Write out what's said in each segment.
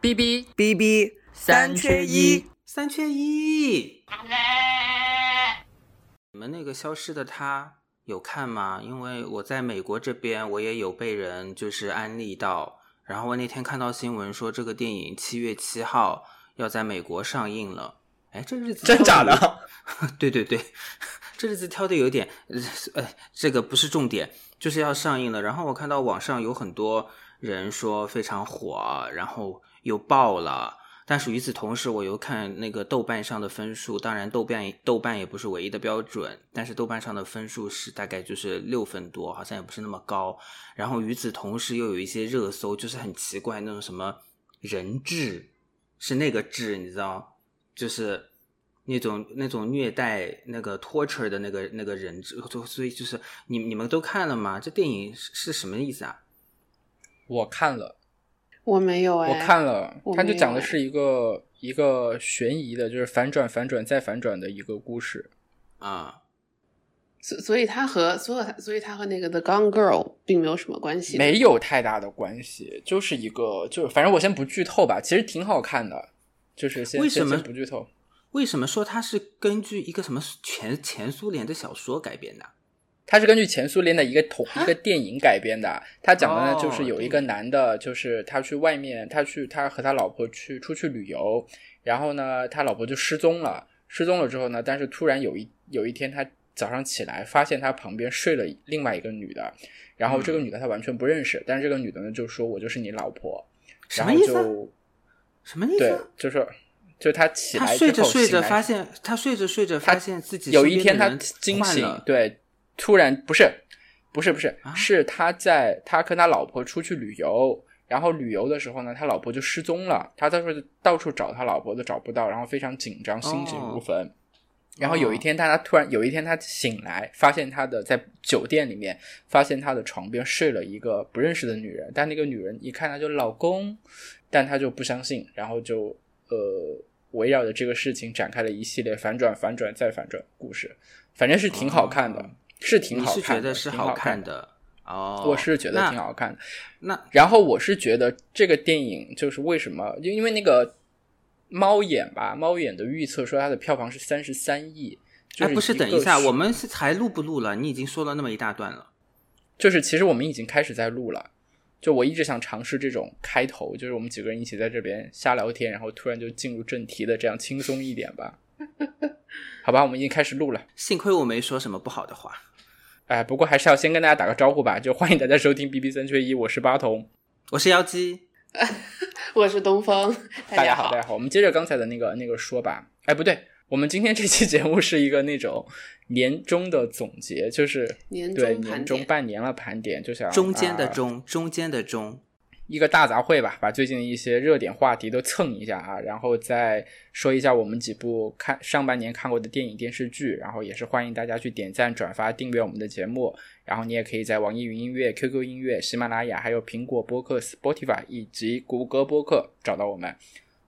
B B B B 三缺一，三缺一。你们那个消失的他有看吗？因为我在美国这边，我也有被人就是安利到，然后我那天看到新闻说这个电影七月七号要在美国上映了。哎，这日子真假的？对 对对，这日子挑的有点，呃，这个不是重点，就是要上映了。然后我看到网上有很多人说非常火，然后又爆了。但是与此同时，我又看那个豆瓣上的分数，当然豆瓣豆瓣也不是唯一的标准，但是豆瓣上的分数是大概就是六分多，好像也不是那么高。然后与此同时，又有一些热搜，就是很奇怪那种什么人质，是那个质，你知道，就是那种那种虐待那个 torture 的那个那个人质，就所以就是你你们都看了吗？这电影是是什么意思啊？我看了。我没有哎，我看了，他就讲的是一个一个悬疑的，就是反转、反转再反转的一个故事啊。所所以，他和所有他，所以他和那个 The Gone Girl 并没有什么关系，没有太大的关系，就是一个，就是反正我先不剧透吧，其实挺好看的，就是先为什么不剧透？为什么说它是根据一个什么前前苏联的小说改编的？它是根据前苏联的一个同一个电影改编的。他讲的呢，就是有一个男的，就是他去外面，他去他和他老婆去出去旅游，然后呢，他老婆就失踪了。失踪了之后呢，但是突然有一有一天，他早上起来发现他旁边睡了另外一个女的，然后这个女的他完全不认识，但是这个女的呢就说：“我就是你老婆。”什么意思？什么意思？对，就是就他起来睡着睡着发现他睡着睡着发现自己有一天他惊醒，对。突然不是，不是不是，是他在他跟他老婆出去旅游，然后旅游的时候呢，他老婆就失踪了，他到处到处找他老婆都找不到，然后非常紧张，心急如焚。然后有一天，他他突然有一天他醒来，发现他的在酒店里面，发现他的床边睡了一个不认识的女人，但那个女人一看他就老公，但他就不相信，然后就呃围绕着这个事情展开了一系列反转、反转再反转故事，反正是挺好看的。是挺好看的，是好看的哦。我是觉得挺好看的。那然后我是觉得这个电影就是为什么？就因为那个猫眼吧，猫眼的预测说它的票房是三十三亿。哎，不是，等一下，我们是才录不录了？你已经说了那么一大段了。就是其实我们已经开始在录了。就我一直想尝试这种开头，就是我们几个人一起在这边瞎聊天，然后突然就进入正题的，这样轻松一点吧。好吧，我们已经开始录了。幸亏我没说什么不好的话。哎，不过还是要先跟大家打个招呼吧，就欢迎大家收听 B B 三缺一，我是八筒，我是妖姬，我是东风，大家好，大家好，我们接着刚才的那个那个说吧。哎，不对，我们今天这期节目是一个那种年终的总结，就是年对年终半年了盘点，就想中间的中，中间的中。一个大杂烩吧，把最近的一些热点话题都蹭一下啊，然后再说一下我们几部看上半年看过的电影电视剧，然后也是欢迎大家去点赞、转发、订阅我们的节目，然后你也可以在网易云音乐、QQ 音乐、喜马拉雅、还有苹果播客 Spotify 以及谷歌播客找到我们。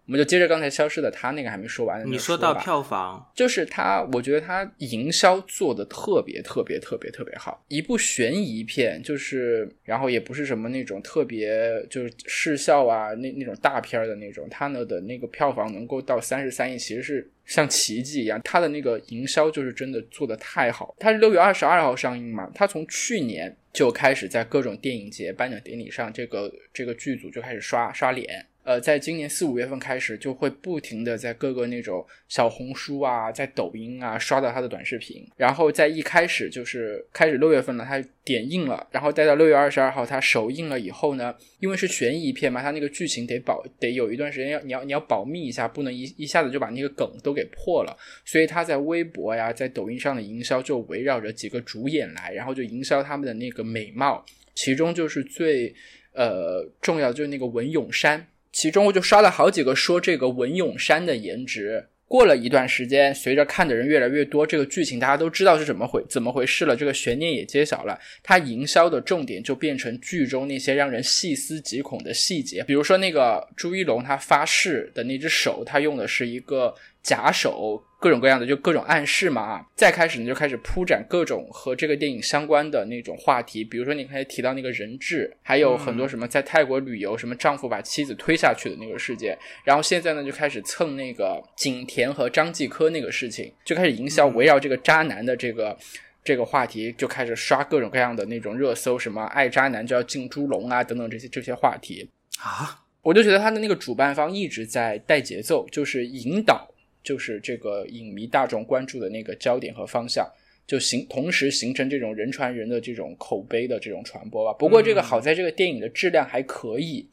我们就接着刚才消失的他那个还没说完的，你说到票房，就是他，我觉得他营销做的特别特别特别特别好。一部悬疑片，就是然后也不是什么那种特别就是视效啊那那种大片的那种，他呢的那个票房能够到三十三亿，其实是像奇迹一样。他的那个营销就是真的做的太好。他是六月二十二号上映嘛，他从去年就开始在各种电影节颁奖典礼上，这个这个剧组就开始刷刷脸。呃，在今年四五月份开始，就会不停的在各个那种小红书啊，在抖音啊刷到他的短视频。然后在一开始就是开始六月份了，他点映了，然后待到六月二十二号，他首映了以后呢，因为是悬疑片嘛，他那个剧情得保得有一段时间要你要你要保密一下，不能一一下子就把那个梗都给破了。所以他在微博呀，在抖音上的营销就围绕着几个主演来，然后就营销他们的那个美貌，其中就是最呃重要就是那个文咏珊。其中我就刷了好几个说这个文咏珊的颜值。过了一段时间，随着看的人越来越多，这个剧情大家都知道是怎么回怎么回事了，这个悬念也揭晓了。它营销的重点就变成剧中那些让人细思极恐的细节，比如说那个朱一龙他发誓的那只手，他用的是一个假手各种各样的就各种暗示嘛啊。再开始呢，就开始铺展各种和这个电影相关的那种话题，比如说你刚才提到那个人质，还有很多什么在泰国旅游，什么丈夫把妻子推下去的那个事件。然后现在呢，就开始蹭那个景甜和张继科那个事情，就开始营销围绕这个渣男的这个。这个话题就开始刷各种各样的那种热搜，什么爱渣男就要进猪笼啊，等等这些这些话题啊，我就觉得他的那个主办方一直在带节奏，就是引导，就是这个影迷大众关注的那个焦点和方向，就形同时形成这种人传人的这种口碑的这种传播吧。不过这个好在这个电影的质量还可以，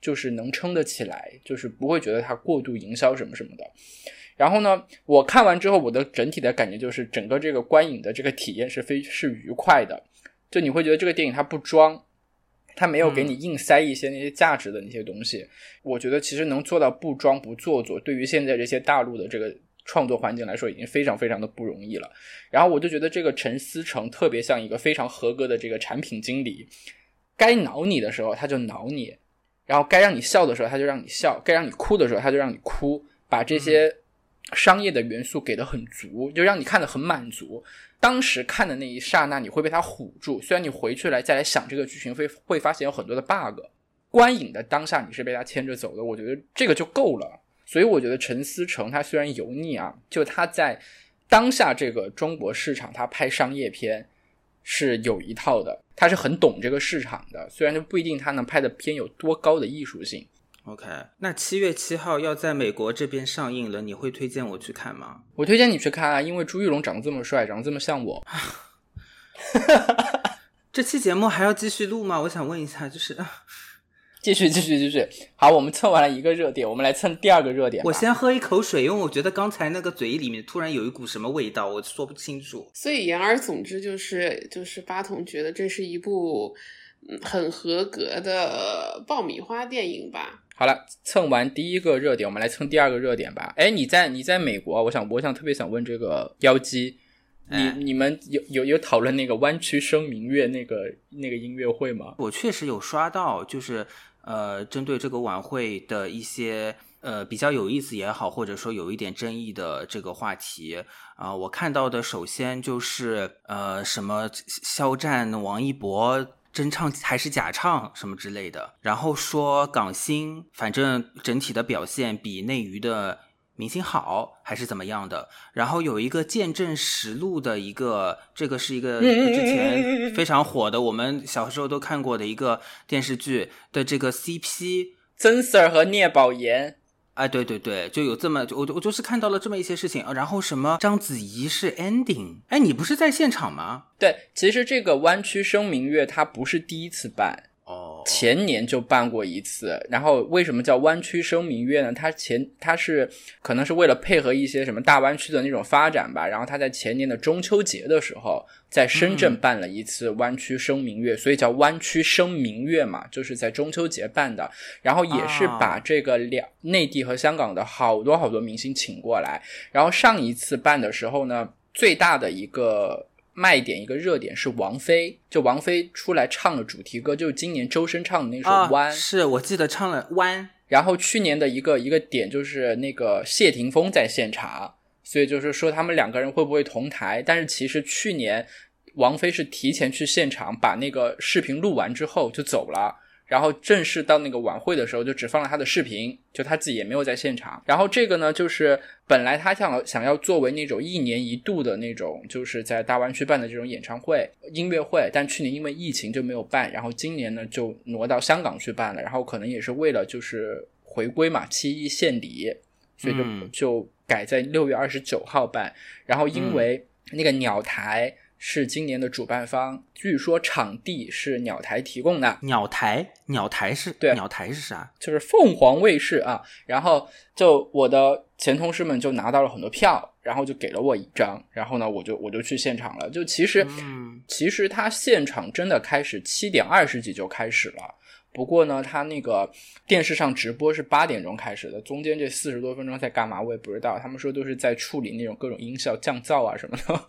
就是能撑得起来，就是不会觉得它过度营销什么什么的。然后呢，我看完之后，我的整体的感觉就是，整个这个观影的这个体验是非是愉快的。就你会觉得这个电影它不装，它没有给你硬塞一些那些价值的那些东西。我觉得其实能做到不装不做作，对于现在这些大陆的这个创作环境来说，已经非常非常的不容易了。然后我就觉得这个陈思诚特别像一个非常合格的这个产品经理，该挠你的时候他就挠你，然后该让你笑的时候他就让你笑，该让你哭的时候他就让你哭，把这些。商业的元素给的很足，就让你看的很满足。当时看的那一刹那，你会被它唬住。虽然你回去来再来想这个剧情，会会发现有很多的 bug。观影的当下，你是被它牵着走的。我觉得这个就够了。所以我觉得陈思诚他虽然油腻啊，就他在当下这个中国市场，他拍商业片是有一套的，他是很懂这个市场的。虽然就不一定他能拍的片有多高的艺术性。OK，那七月七号要在美国这边上映了，你会推荐我去看吗？我推荐你去看啊，因为朱一龙长得这么帅，长得这么像我。这期节目还要继续录吗？我想问一下，就是 继续继续继续。好，我们蹭完了一个热点，我们来蹭第二个热点。我先喝一口水，因为我觉得刚才那个嘴里面突然有一股什么味道，我说不清楚。所以言而总之就是就是八筒觉得这是一部很合格的爆米花电影吧。好了，蹭完第一个热点，我们来蹭第二个热点吧。哎，你在你在美国，我想我想特别想问这个妖姬，你你们有有有讨论那个弯曲声明月那个那个音乐会吗？我确实有刷到，就是呃，针对这个晚会的一些呃比较有意思也好，或者说有一点争议的这个话题啊，我看到的首先就是呃什么肖战、王一博。真唱还是假唱什么之类的，然后说港星，反正整体的表现比内娱的明星好，还是怎么样的。然后有一个见证实录的一个，这个是一个之前非常火的，我们小时候都看过的一个电视剧的这个 CP，曾 Sir 和聂宝言。哎，对对对，就有这么，我我就是看到了这么一些事情，然后什么章子怡是 ending，哎，你不是在现场吗？对，其实这个弯曲声明月它不是第一次办。哦，前年就办过一次，然后为什么叫湾区声明月呢？它前它是可能是为了配合一些什么大湾区的那种发展吧，然后它在前年的中秋节的时候，在深圳办了一次湾区声明月，所以叫湾区声明月嘛，就是在中秋节办的，然后也是把这个两内地和香港的好多好多明星请过来，然后上一次办的时候呢，最大的一个。卖点一个热点是王菲，就王菲出来唱了主题歌，就是今年周深唱的那首《弯》，是我记得唱了《弯》。然后去年的一个一个点就是那个谢霆锋在现场，所以就是说他们两个人会不会同台？但是其实去年王菲是提前去现场把那个视频录完之后就走了。然后正式到那个晚会的时候，就只放了他的视频，就他自己也没有在现场。然后这个呢，就是本来他想想要作为那种一年一度的那种，就是在大湾区办的这种演唱会、音乐会，但去年因为疫情就没有办。然后今年呢，就挪到香港去办了。然后可能也是为了就是回归嘛，七一献礼，所以就就改在六月二十九号办。然后因为那个鸟台。是今年的主办方，据说场地是鸟台提供的。鸟台，鸟台是？对，鸟台是啥？就是凤凰卫视啊。然后就我的前同事们就拿到了很多票，然后就给了我一张，然后呢，我就我就去现场了。就其实，其实他现场真的开始七点二十几就开始了。不过呢，他那个电视上直播是八点钟开始的，中间这四十多分钟在干嘛我也不知道。他们说都是在处理那种各种音效降噪啊什么的。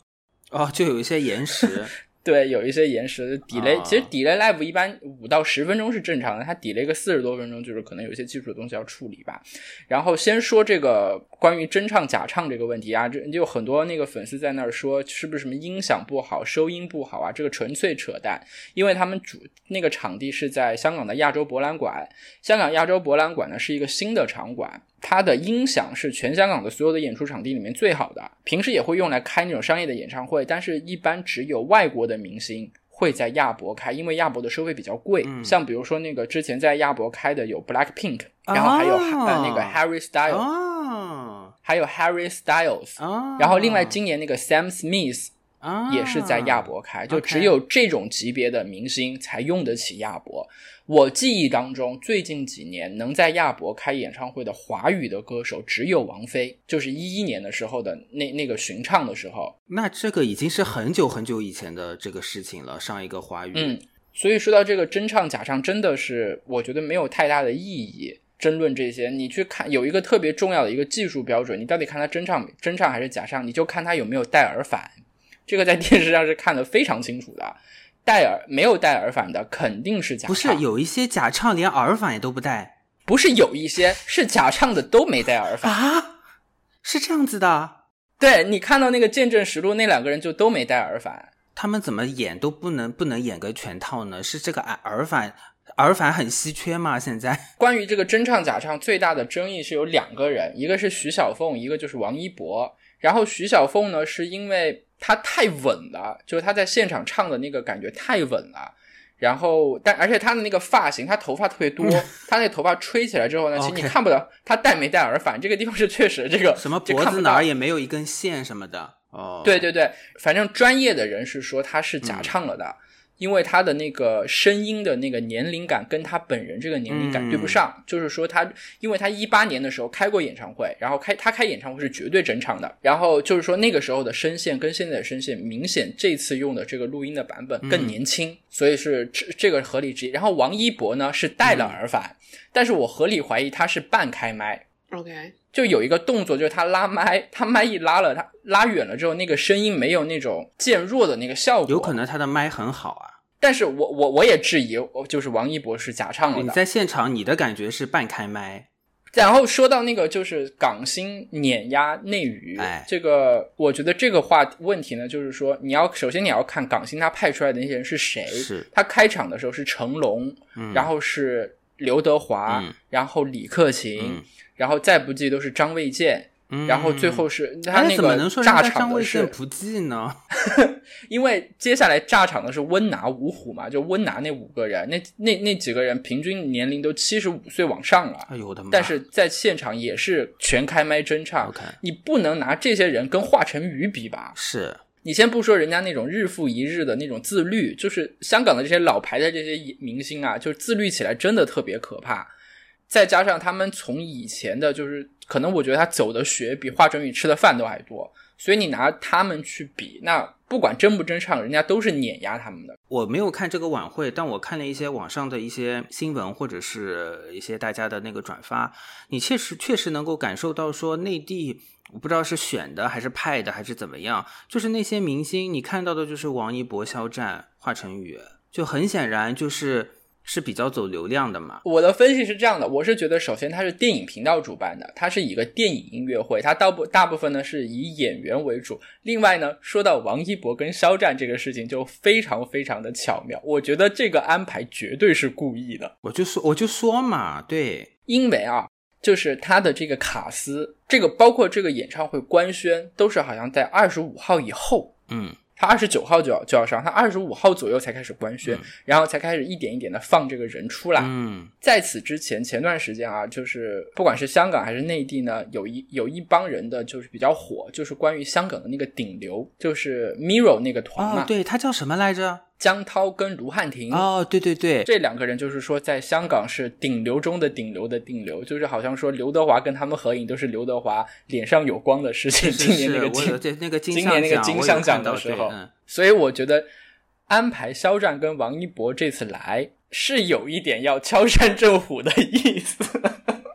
哦，就有一些延时，对，有一些延时 delay，、啊其实 delay live 一般五到十分钟是正常的，它 delay 个四十多分钟，就是可能有一些技术的东西要处理吧。然后先说这个关于真唱假唱这个问题啊，这就有很多那个粉丝在那儿说是不是什么音响不好、收音不好啊？这个纯粹扯淡，因为他们主那个场地是在香港的亚洲博览馆，香港亚洲博览馆呢是一个新的场馆，它的音响是全香港的所有的演出场地里面最好的，平时也会用来开那种商业的演唱会，但是一般只有外国的明星。会在亚博开，因为亚博的收费比较贵。嗯像比如说那个之前在亚博开的有 Black Pink，然后还有、哦呃那个 Harry Styles，、哦还有 Harry Styles，、哦，然后另外今年那个 Sam Smith 啊也是在亚博开，就只有这种级别的明星才用得起亚博。我记忆当中，最近几年能在亚博开演唱会的华语的歌手只有王菲，就是一一年的时候的那那个巡唱的时候。那这个已经是很久很久以前的这个事情了，上一个华语，嗯，所以说到这个真唱假唱，真的是我觉得没有太大的意义。争论这些，你去看有一个特别重要的一个技术标准，你到底看他真唱真唱还是假唱，你就看他有没有戴耳返。这个在电视上是看得非常清楚的。戴耳没有戴耳返的肯定是假唱，不是有一些假唱连耳返也都不带不是有一些是假唱的都没戴耳返。啊？是这样子的，对你看到那个见证实录那两个人就都没戴耳返。他们怎么演都不能不能演个全套呢？是这个耳耳返耳返很稀缺吗？现在 关于这个真唱假唱，最大的争议是有两个人，一个是徐小凤，一个就是王一博。然后徐小凤呢，是因为她太稳了，就是他在现场唱的那个感觉太稳了。然后，但而且他的那个发型，他头发特别多，他那头发吹起来之后呢，其实你看不到他戴没戴耳返，这个地方是确实这个什么脖子哪儿也没有一根线什么的哦。对对对，反正专业的人是说他是假唱了的，因为他的那个声音的那个年龄感跟他本人这个年龄感对不上。就是说他，因为他一八年的时候开过演唱会，然后开他开演唱会是绝对整场的，然后就是说那个时候的声线跟现在的声线明显这次用的这个录音的版本更年轻，所以是这这个合理之一。然后王一博呢是戴了耳返，但是我合理怀疑他是半开麦。OK，就有一个动作，就是他拉麦，他麦一拉了，他拉远了之后，那个声音没有那种渐弱的那个效果。有可，能他的麦很好啊。但是我我我也质疑，我就是王一博是假唱了的。你在现场，你的感觉是半开麦，然后说到那个就是港星碾压内娱，哎。这个我觉得这个话问题呢，就是说你要首先你要看港星他派出来的那些人是谁，是。他开场的时候是成龙，嗯。然后是刘德华，嗯。然后李克勤，嗯然后再不济都是张卫健。嗯然后最后是他哎那个炸场的是，不济呢？因为接下来炸场的是温拿五虎嘛，就温拿那五个人，那那那几个人平均年龄都七十五岁往上了，哎呦我的妈！但是在现场也是全开麦真唱。你不能拿这些人跟华晨宇比吧？是你先不说人家那种日复一日的那种自律，就是香港的这些老牌的这些明星啊，就是自律起来真的特别可怕。再加上他们从以前的，就是可能我觉得他走的学比华晨宇吃的饭都还多，所以你拿他们去比，那不管真不真唱，人家都是碾压他们的。我没有看这个晚会，但我看了一些网上的一些新闻，或者是一些大家的那个转发，你确实确实能够感受到说内地。我不知道是选的还是派的还是怎么样，就是那些明星，你看到的就是王一博、肖战、华晨宇，就很显然就是是比较走流量的嘛。我的分析是这样的，我是觉得首先它是电影频道主办的，它是一个电影音乐会，它大部大部分呢是以演员为主。另外呢，说到王一博跟肖战这个事情，就非常非常的巧妙，我觉得这个安排绝对是故意的，我就说我就说嘛，对，因为啊。就是他的这个卡司，这个包括这个演唱会官宣，都是好像在二十五号以后，嗯，他二十九号就要就要上，他二十五号左右才开始官宣，嗯然后才开始一点一点的放这个人出来。嗯在此之前，前段时间啊，就是不管是香港还是内地呢，有一有一帮人的就是比较火，就是关于香港的那个顶流，就是 Miro 那个团嘛，哦，对他叫什么来着？江涛跟卢汉廷。哦，对对对，这两个人就是说，在香港是顶流中的顶流的顶流，就是好像说刘德华跟他们合影都是刘德华脸上有光的事情。是今年那个金，对那个金今年那个金像奖的时候嗯，所以我觉得安排肖战跟王一博这次来是有一点要敲山震虎的意思，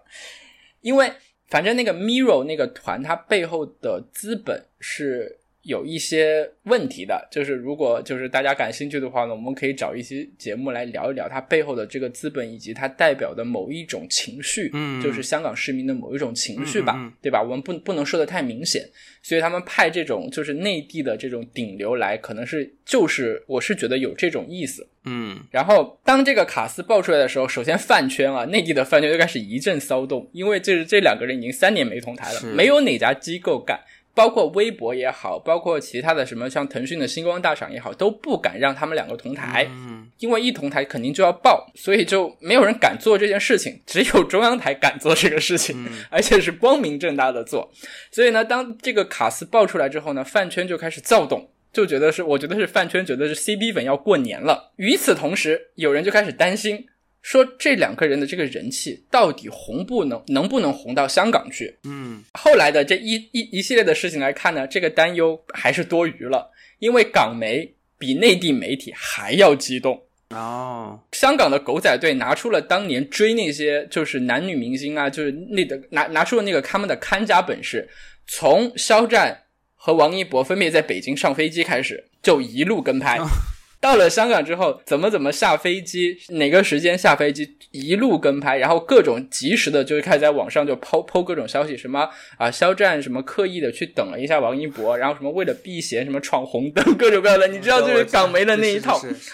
因为反正那个 Miro 那个团，它背后的资本是有一些问题的，就是如果就是大家感兴趣的话呢，我们可以找一期节目来聊一聊它背后的这个资本以及它代表的某一种情绪，嗯就是香港市民的某一种情绪吧，嗯对吧？我们不不能说的太明显，所以他们派这种就是内地的这种顶流来，可能是就是我是觉得有这种意思。嗯然后当这个卡斯爆出来的时候，首先饭圈啊，内地的饭圈就开始一阵骚动，因为这这两个人已经三年没同台了，没有哪家机构敢。包括微博也好，包括其他的什么像腾讯的星光大赏也好，都不敢让他们两个同台，嗯因为一同台肯定就要爆，所以就没有人敢做这件事情，只有中央台敢做这个事情，嗯 而且是光明正大的做。所以呢，当这个卡斯爆出来之后呢，饭圈就开始躁动，就觉得是，我觉得是饭圈觉得是 CB 粉要过年了。与此同时，有人就开始担心，说这两个人的这个人气到底红不能能不能红到香港去？嗯后来的这一一一系列的事情来看呢，这个担忧还是多余了，因为港媒比内地媒体还要激动。哦香港的狗仔队拿出了当年追那些就是男女明星啊，就是那的拿拿出了那个他们的看家本事，从肖战和王一博分别在北京上飞机开始，就一路跟拍。到了香港之后，怎么怎么下飞机，哪个时间下飞机，一路跟拍，然后各种及时的就开始在网上就抛抛各种消息，什么啊肖战什么刻意的去等了一下王一博，然后什么为了避嫌什么闯红灯，各种各样的，你知道就是港媒的那一套。是是是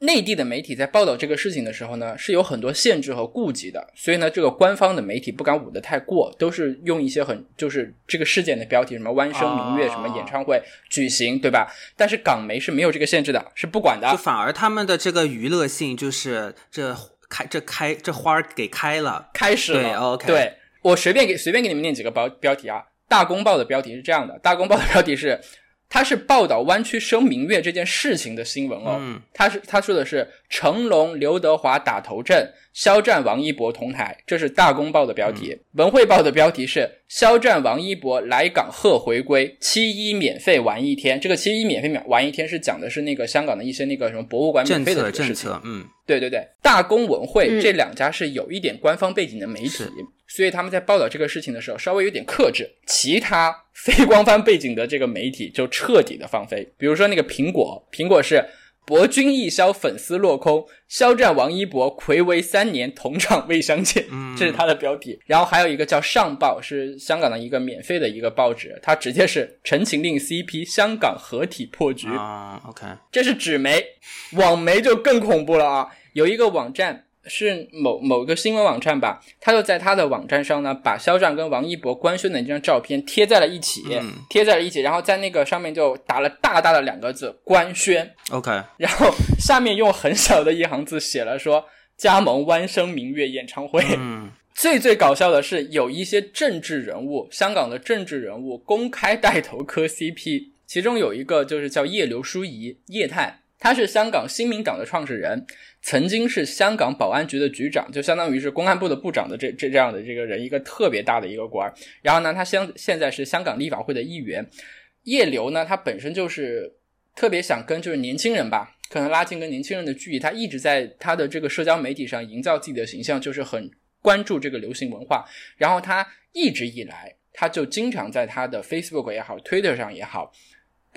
内地的媒体在报道这个事情的时候呢，是有很多限制和顾忌的，所以呢，这个官方的媒体不敢捂得太过，都是用一些很就是这个事件的标题，什么弯声明月，哦什么演唱会举行，对吧？但是港媒是没有这个限制的，是不管的就。反而他们的这个娱乐性就是这开这开这花儿给开了，开始了对，OK 对我随便给随便给你们念几个标标题啊。大公报的标题是这样的，大公报的标题是，它是报道湾区声明月这件事情的新闻哦。嗯他是他说的是成龙、刘德华打头阵，肖战、王一博同台，这是大公报的标题。文汇报的标题是肖战、王一博来港贺回归，七一免费玩一天。这个七一免费玩一天是讲的是那个香港的一些那个什么博物馆免费的政这个事情。策，嗯对对对，大公文汇、嗯这两家是有一点官方背景的媒体，所以他们在报道这个事情的时候稍微有点克制。其他非官方背景的这个媒体就彻底的放飞，比如说那个苹果，苹果是。博君一肖，粉丝落空。肖战、王一博暌违三年同场未相见，嗯这是他的标题。然后还有一个叫上报，是香港的一个免费的一个报纸，它直接是《陈情令》CP 香港合体破局。啊，OK，这是纸媒，网媒就更恐怖了啊！有一个网站是某某个新闻网站吧，他就在他的网站上呢，把肖战跟王一博官宣的那张照片贴在了一起，嗯。贴在了一起，然后在那个上面就打了大大的两个字“官宣。OK，”，然后下面用很小的一行字写了说“加盟弯声明月演唱会”嗯。最最搞笑的是，有一些政治人物，香港的政治人物公开带头磕 CP，其中有一个就是叫叶刘淑仪，叶太，他是香港新民党的创始人，曾经是香港保安局的局长，就相当于是公安部的部长的这这这样的这个人，一个特别大的一个官儿。然后呢，他现现在是香港立法会的议员。叶刘呢，他本身就是特别想跟就是年轻人吧，可能拉近跟年轻人的距离。他一直在他的这个社交媒体上营造自己的形象，就是很关注这个流行文化。然后他一直以来，他就经常在他的 Facebook 也好、Twitter 上也好，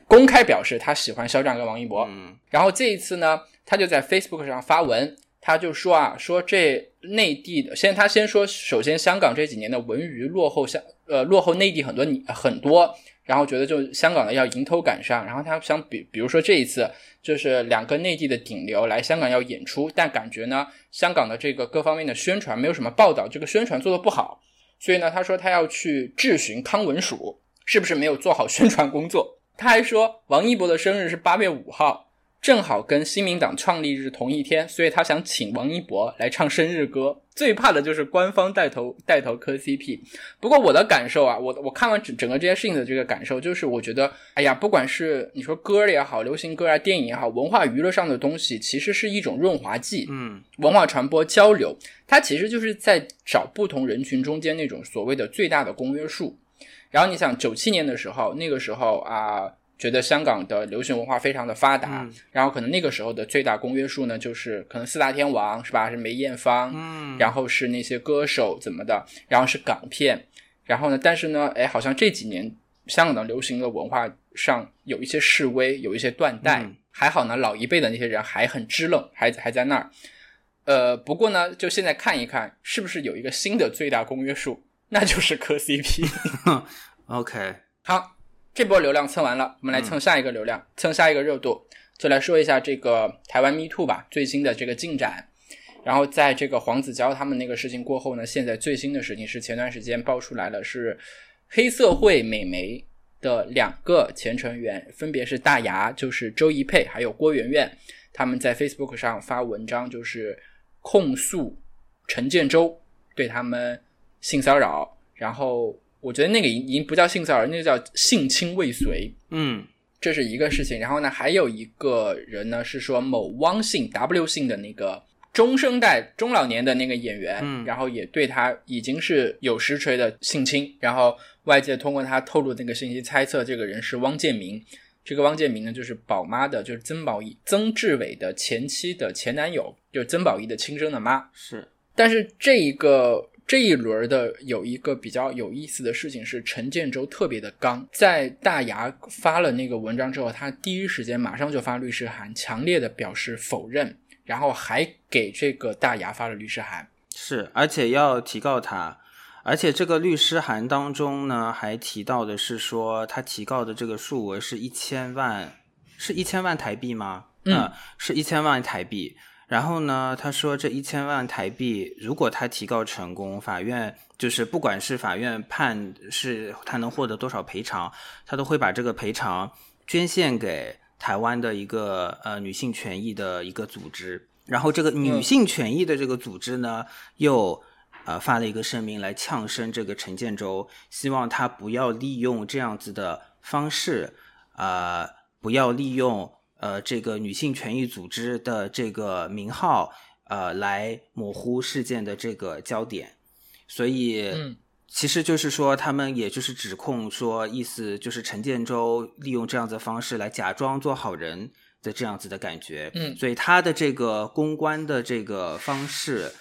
公开表示他喜欢肖战跟王一博。嗯然后这一次呢，他就在 Facebook 上发文，他就说啊，说这内地的，先他先说，首先香港这几年的文娱落后香呃落后内地很多很多，然后觉得就香港的要迎头赶上，然后他想比比如说这一次就是两个内地的顶流来香港要演出，但感觉呢香港的这个各方面的宣传没有什么报道，这个宣传做的不好，所以呢他说他要去质询康文署是不是没有做好宣传工作。他还说王一博的生日是八月五号，正好跟新民党创立日同一天，所以他想请王一博来唱生日歌。最怕的就是官方带头带头磕 CP。不过我的感受啊，我我看完整整个这件事情的这个感受，就是我觉得，哎呀，不管是你说歌也好，流行歌啊、电影也好，文化娱乐上的东西，其实是一种润滑剂。嗯文化传播交流，它其实就是在找不同人群中间那种所谓的最大的公约数。然后你想，九七年的时候，那个时候啊，觉得香港的流行文化非常的发达，嗯然后可能那个时候的最大公约数呢，就是可能四大天王是吧？是梅艳芳，嗯，然后是那些歌手怎么的，然后是港片，然后呢，但是呢，哎，好像这几年香港的流行的文化上有一些示威，有一些断代。嗯还好呢，老一辈的那些人还很支棱，还还在那儿。呃，不过呢，就现在看一看，是不是有一个新的最大公约数，那就是磕 CP。OK，好，这波流量蹭完了，我们来蹭下一个流量，蹭下一个热度，就来说一下这个台湾 Me Too 吧，最新的这个进展。然后在这个黄子佼他们那个事情过后呢，现在最新的事情是前段时间爆出来了，是黑社会美眉的两个前成员，分别是大牙，就是周一佩，还有郭媛媛，他们在 Facebook 上发文章，就是控诉陈建州对他们性骚扰，然后我觉得那个已已经不叫性骚扰，那个叫性侵未遂，嗯这是一个事情。然后呢，还有一个人呢是说某汪姓 W 姓的那个中生代中老年的那个演员，嗯然后也对他已经是有实锤的性侵，然后外界通过他透露的那个信息猜测这个人是汪建民。这个汪建民呢，就是宝妈的，就是曾宝仪、曾志伟的前妻的前男友，就是曾宝仪的亲生的妈。是但是这一个这一轮的有一个比较有意思的事情是，陈建州特别的刚，在大牙发了那个文章之后，他第一时间马上就发律师函，强烈的表示否认，然后还给这个大牙发了律师函。是，而且要提告他，而且这个律师函当中呢，还提到的是说，他提告的这个数额是一千万，是一千万台币吗？嗯呃是一千万台币。然后呢，他说这一千万台币，如果他提告成功，法院就是不管是法院判是他能获得多少赔偿，他都会把这个赔偿捐献给台湾的一个呃女性权益的一个组织。然后这个女嗯性权益的这个组织呢，又呃发了一个声明来呛声这个陈建州，希望他不要利用这样子的方式，呃，不要利用呃这个女性权益组织的这个名号，呃，来模糊事件的这个焦点。所以，嗯其实就是说，他们也就是指控说，意思就是陈建州利用这样子的方式来假装做好人的这样子的感觉。嗯所以他的这个公关的这个方式，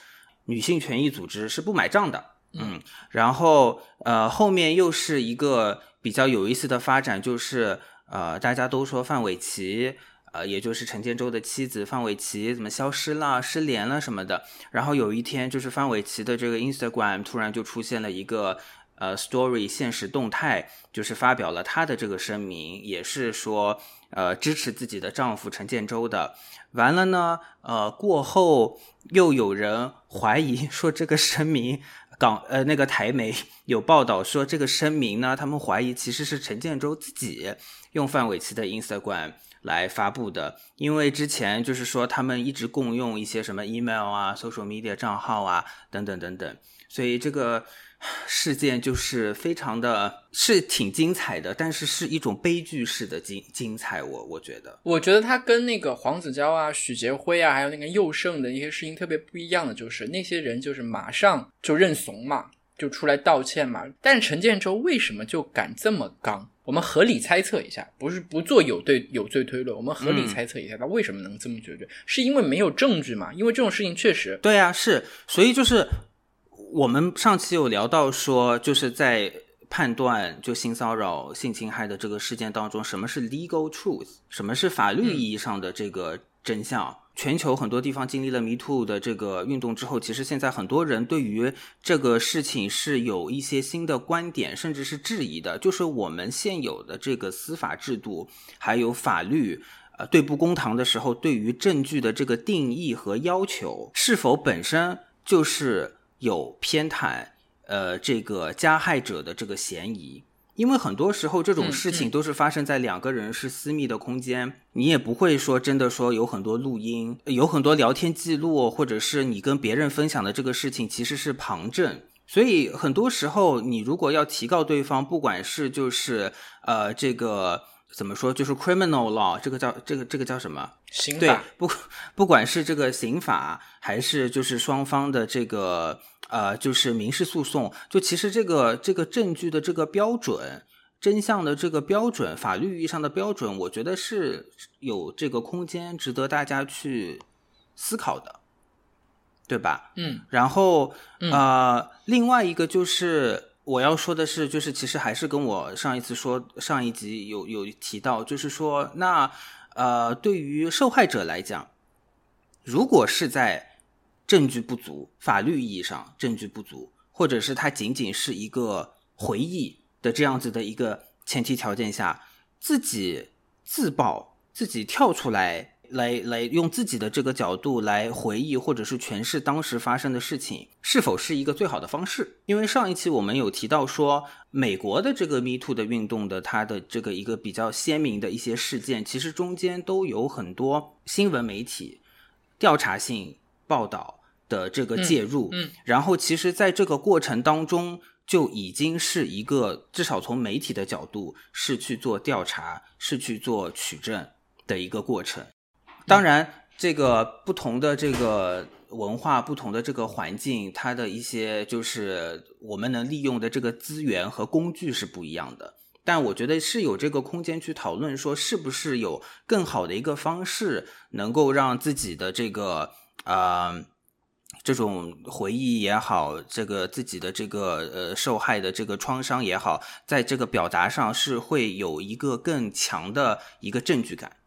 女性权益组织是不买账的。嗯，然后呃，后面又是一个比较有意思的发展，就是呃，大家都说范玮琪。呃，也就是陈建州的妻子范玮琪怎么消失了、失联了什么的。然后有一天，就是范玮琪的这个 Instagram 突然就出现了一个呃 story 现实动态，就是发表了她的这个声明，也是说呃支持自己的丈夫陈建州的。完了呢，呃，过后又有人怀疑说这个声明。港呃那个台媒有报道说，这个声明呢，他们怀疑其实是陈建州自己用范玮琪的 Instagram 来发布的，因为之前就是说他们一直共用一些什么 email 啊、social media 账号啊等等等等，所以这个事件就是非常的是挺精彩的，但是是一种悲剧式的精精彩，我我觉得，我觉得他跟那个黄子佼啊、许杰辉啊，还有那个佑胜的一些事情特别不一样的，就是那些人就是马上就认怂嘛，就出来道歉嘛。但陈建州为什么就敢这么刚？我们合理猜测一下，不是不做有对有罪推论，我们合理嗯猜测一下，他为什么能这么决绝？是因为没有证据嘛？因为这种事情确实，对啊，是，所以就是我们上期有聊到说，就是在判断就性骚扰、性侵害的这个事件当中，什么是 legal truth，什么是法律意义上的这个真相。全球很多地方经历了 Me Too 的这个运动之后，其实现在很多人对于这个事情是有一些新的观点，甚至是质疑的。就是我们现有的这个司法制度还有法律，呃，对簿公堂的时候，对于证据的这个定义和要求，是否本身就是有偏袒呃这个加害者的这个嫌疑？因为很多时候这种嗯事情嗯都是发生在两个人是私密的空间，你也不会说真的说有很多录音，有很多聊天记录，或者是你跟别人分享的这个事情其实是旁证。所以很多时候，你如果要提告对方，不管是就是呃这个怎么说，就是 criminal law 这个叫这个这个叫什么？刑法，不不管是这个刑法，还是就是双方的这个呃，就是民事诉讼，就其实这个这个证据的这个标准。真相的这个标准，法律意义上的标准，我觉得是有这个空间值得大家去思考的，对吧？嗯然后嗯呃，另外一个就是，我要说的是，就是其实还是跟我上一次说上一集有有提到，就是说，那呃，对于受害者来讲，如果是在证据不足、法律意义上证据不足，或者是他仅仅是一个回忆的这样子的一个前提条件下，自己自曝、自己跳出来。来来用自己的这个角度来回忆或者是诠释当时发生的事情，是否是一个最好的方式？因为上一期我们有提到说，美国的这个 Me Too 的运动的它的这个一个比较鲜明的一些事件，其实中间都有很多新闻媒体调查性报道的这个介入，嗯，然后其实在这个过程当中就已经是一个至少从媒体的角度是去做调查，是去做取证的一个过程。当然，这个不同的这个文化、不同的这个环境，它的一些就是我们能利用的这个资源和工具是不一样的。但我觉得是有这个空间去讨论，说是不是有更好的一个方式，能够让自己的这个啊这种回忆也好，这个自己的这个呃受害的这个创伤也好，在这个表达上是会有一个更强的一个证据感。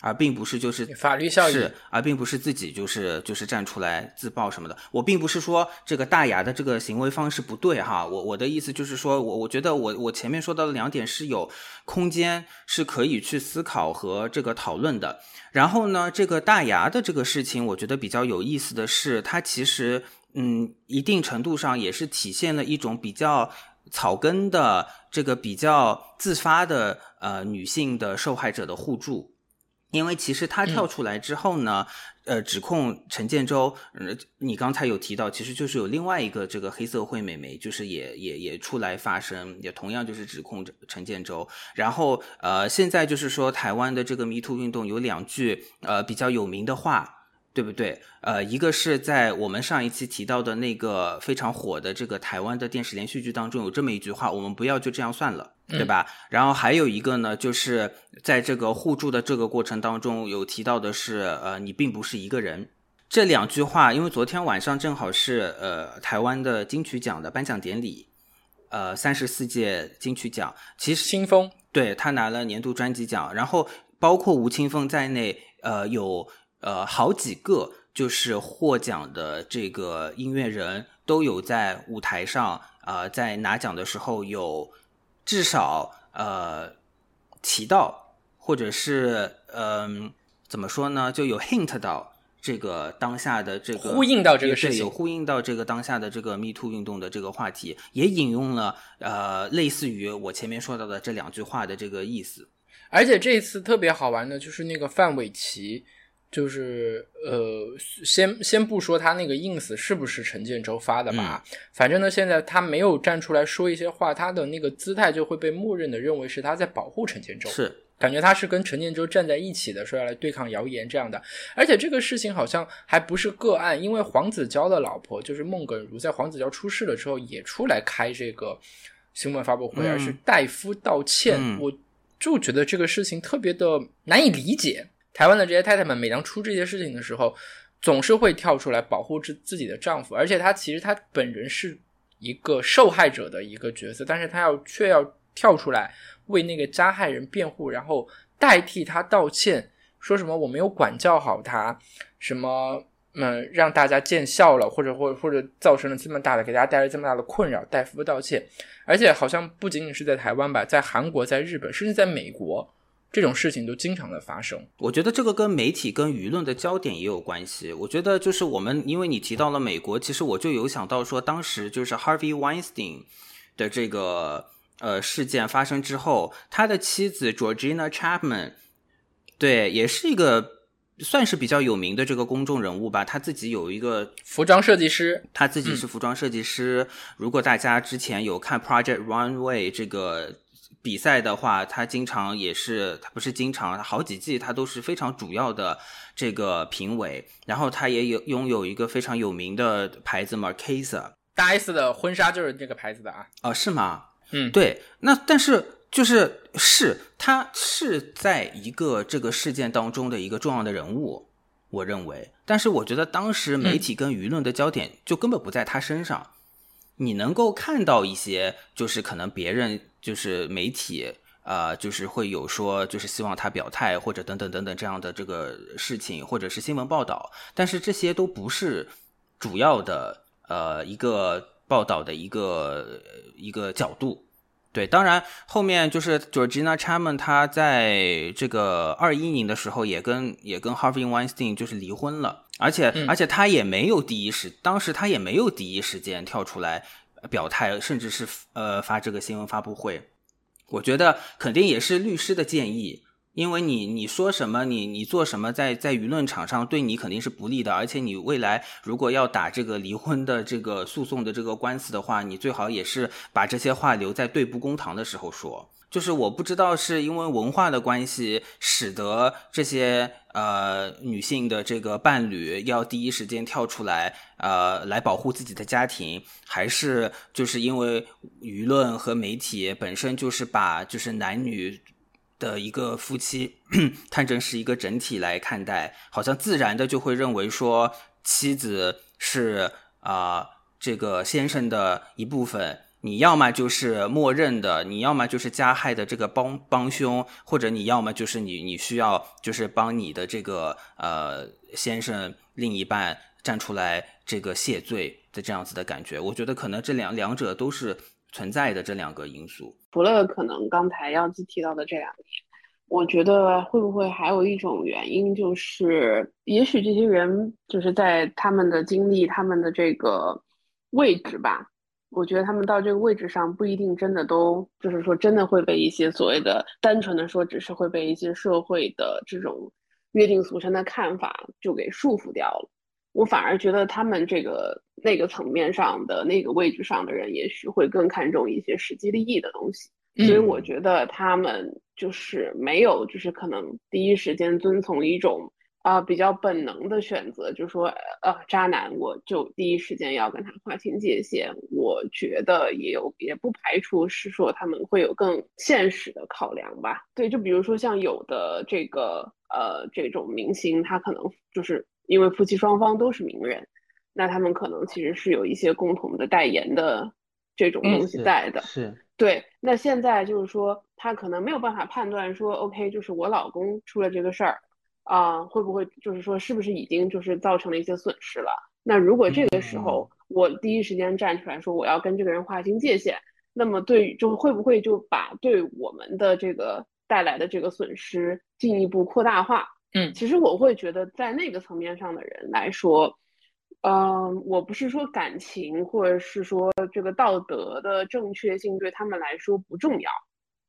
而并不是就是法律效益是，而并不是自己就是就是站出来自曝什么的。我并不是说这个大牙的这个行为方式不对哈，我我的意思就是说我我觉得我我前面说到的两点是有空间是可以去思考和这个讨论的。然后呢，这个大牙的这个事情，我觉得比较有意思的是，它其实嗯一定程度上也是体现了一种比较草根的这个比较自发的呃女性的受害者的互助。因为其实他跳出来之后呢，呃，指控陈建州，呃，你刚才有提到，其实就是有另外一个这个黑社会美眉，就是也也也出来发声，也同样就是指控陈建州。然后呃，现在就是说台湾的这个迷途运动有两句呃比较有名的话。对不对？呃，一个是在我们上一期提到的那个非常火的这个台湾的电视连续剧当中有这么一句话：“我们不要就这样算了，对吧？”然后还有一个呢，就是在这个互助的这个过程当中有提到的是，呃，你并不是一个人。这两句话，因为昨天晚上正好是呃台湾的金曲奖的颁奖典礼，呃，三十四届金曲奖，其实清风对他拿了年度专辑奖，然后包括吴青峰在内，呃，有。呃，好几个就是获奖的这个音乐人都有在舞台上，呃，在拿奖的时候有至少呃提到，或者是嗯怎么说呢，就有 hint 到这个当下的这个呼应到这个事情，有呼应到这个当下的这个 Me Too 运动的这个话题，也引用了呃类似于我前面说到的这两句话的这个意思。而且这一次特别好玩的就是那个范玮琪。就是呃，先先不说他那个 ins 是不是陈建州发的吧，反正呢，现在他没有站出来说一些话，他的那个姿态就会被默认的认为是他在保护陈建州，是感觉他是跟陈建州站在一起的，说要来对抗谣言这样的。而且这个事情好像还不是个案，因为黄子佼的老婆就是孟耿如，在黄子佼出事了之后也出来开这个新闻发布会，而是代夫道歉，我就觉得这个事情特别的难以理解。台湾的这些太太们，每当出这些事情的时候，总是会跳出来保护自自己的丈夫，而且她其实她本人是一个受害者的一个角色，但是她要却要跳出来为那个加害人辩护，然后代替他道歉，说什么我没有管教好他，什么嗯让大家见笑了，或者或者或者造成了这么大的给大家带来这么大的困扰，代夫道歉，而且好像不仅仅是在台湾吧，在韩国、在日本，甚至在美国。这种事情都经常的发生，我觉得这个跟媒体跟舆论的焦点也有关系。我觉得就是我们，因为你提到了美国，其实我就有想到说，当时就是 Harvey Weinstein 的这个呃事件发生之后，他的妻子 Georgina Chapman，对，也是一个算是比较有名的这个公众人物吧。他自己有一个服装设计师，他自己是服装设计师。如果大家之前有看 Project Runway 这个。比赛的话，他经常也是，他不是经常，好几季他都是非常主要的这个评委。然后他也有拥有一个非常有名的牌子 Marquesa，大 S 的婚纱就是这个牌子的啊。哦，是吗？嗯，对。那但是就是是他是在一个这个事件当中的一个重要的人物，我认为。但是我觉得当时媒体跟舆论的焦点就根本不在他身上。你能够看到一些，就是可能别人就是媒体。呃，就是会有说，就是希望他表态或者等等等等这样的这个事情，或者是新闻报道，但是这些都不是主要的呃一个报道的一个一个角度。对，当然后面就是 Georgina Chapman，他在这个二一年的时候也跟也跟 Harvey Weinstein 就是离婚了，而且而且他也没有第一时，当时他也没有第一时间跳出来表态，甚至是呃发这个新闻发布会。我觉得肯定也是律师的建议，因为你你说什么，你你做什么，在在舆论场上对你肯定是不利的，而且你未来如果要打这个离婚的这个诉讼的这个官司的话，你最好也是把这些话留在对簿公堂的时候说。就是我不知道是因为文化的关系，使得这些呃女性的这个伴侣要第一时间跳出来，呃，来保护自己的家庭，还是就是因为舆论和媒体本身就是把就是男女的一个夫妻 看成是一个整体来看待，好像自然的就会认为说妻子是啊这个先生的一部分。你要么就是默认的，你要么就是加害的这个帮帮凶，或者你要么就是你你需要就是帮你的这个呃先生另一半站出来这个谢罪的这样子的感觉。我觉得可能这两两者都是存在的这两个因素。除了可能刚才耀基提到的这两点，我觉得会不会还有一种原因，就是也许这些人就是在他们的经历、他们的这个位置吧。我觉得他们到这个位置上不一定真的都，就是说真的会被一些所谓的单纯的说，只是会被一些社会的这种约定俗成的看法就给束缚掉了。我反而觉得他们这个那个层面上的那个位置上的人，也许会更看重一些实际利益的东西。所以我觉得他们就是没有，就是可能第一时间遵从一种。啊，比较本能的选择，就是说，呃，渣男，我就第一时间要跟他划清界限。我觉得也有，也不排除是说他们会有更现实的考量吧。对，就比如说像有的这个，呃，这种明星，他可能就是因为夫妻双方都是名人，那他们可能其实是有一些共同的代言的这种东西在的。是对。那现在就是说，他可能没有办法判断说，OK，就是我老公出了这个事儿。啊，会不会就是说，是不是已经就是造成了一些损失了？那如果这个时候我第一时间站出来说我要跟这个人划清界限，那么对，就会不会就把对我们的这个带来的这个损失进一步扩大化？嗯，其实我会觉得，在那个层面上的人来说，嗯，我不是说感情或者是说这个道德的正确性对他们来说不重要。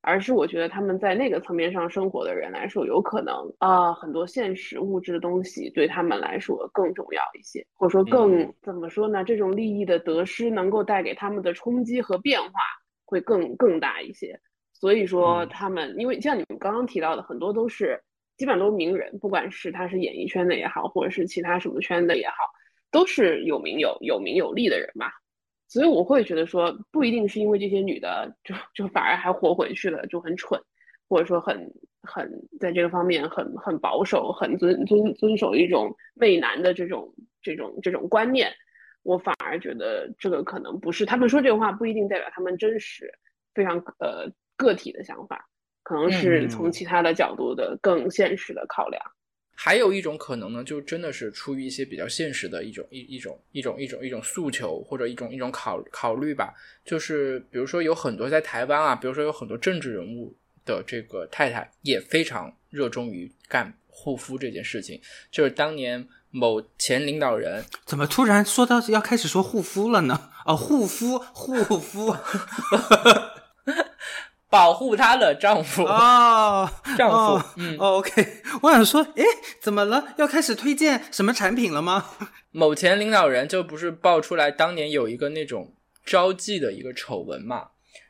而是我觉得他们在那个层面上生活的人来说，有可能啊，很多现实物质的东西对他们来说更重要一些，或者说更怎么说呢？这种利益的得失能够带给他们的冲击和变化会更更大一些。所以说他们，因为像你们刚刚提到的，很多都是基本上都是名人，不管是他是演艺圈的也好，或者是其他什么圈的也好，都是有名有有名有利的人嘛。所以我会觉得说，不一定是因为这些女的就就反而还活回去了，就很蠢，或者说很很在这个方面很很保守，很遵遵遵守一种媚男的这种这种这种观念。我反而觉得这个可能不是他们说这个话不一定代表他们真实非常呃个体的想法，可能是从其他的角度的更现实的考量。还有一种可能呢，就真的是出于一些比较现实的一种一一种一种一种一种诉求或者一种一种考考虑吧。就是比如说有很多在台湾啊，比如说有很多政治人物的这个太太也非常热衷于干护肤这件事情。就是当年某前领导人怎么突然说到要开始说护肤了呢？哦，护肤护肤。保护她的丈夫啊，丈夫，嗯，OK。我想说，诶，怎么了？要开始推荐什么产品了吗？某前领导人就不是爆出来当年有一个那种招妓的一个丑闻嘛，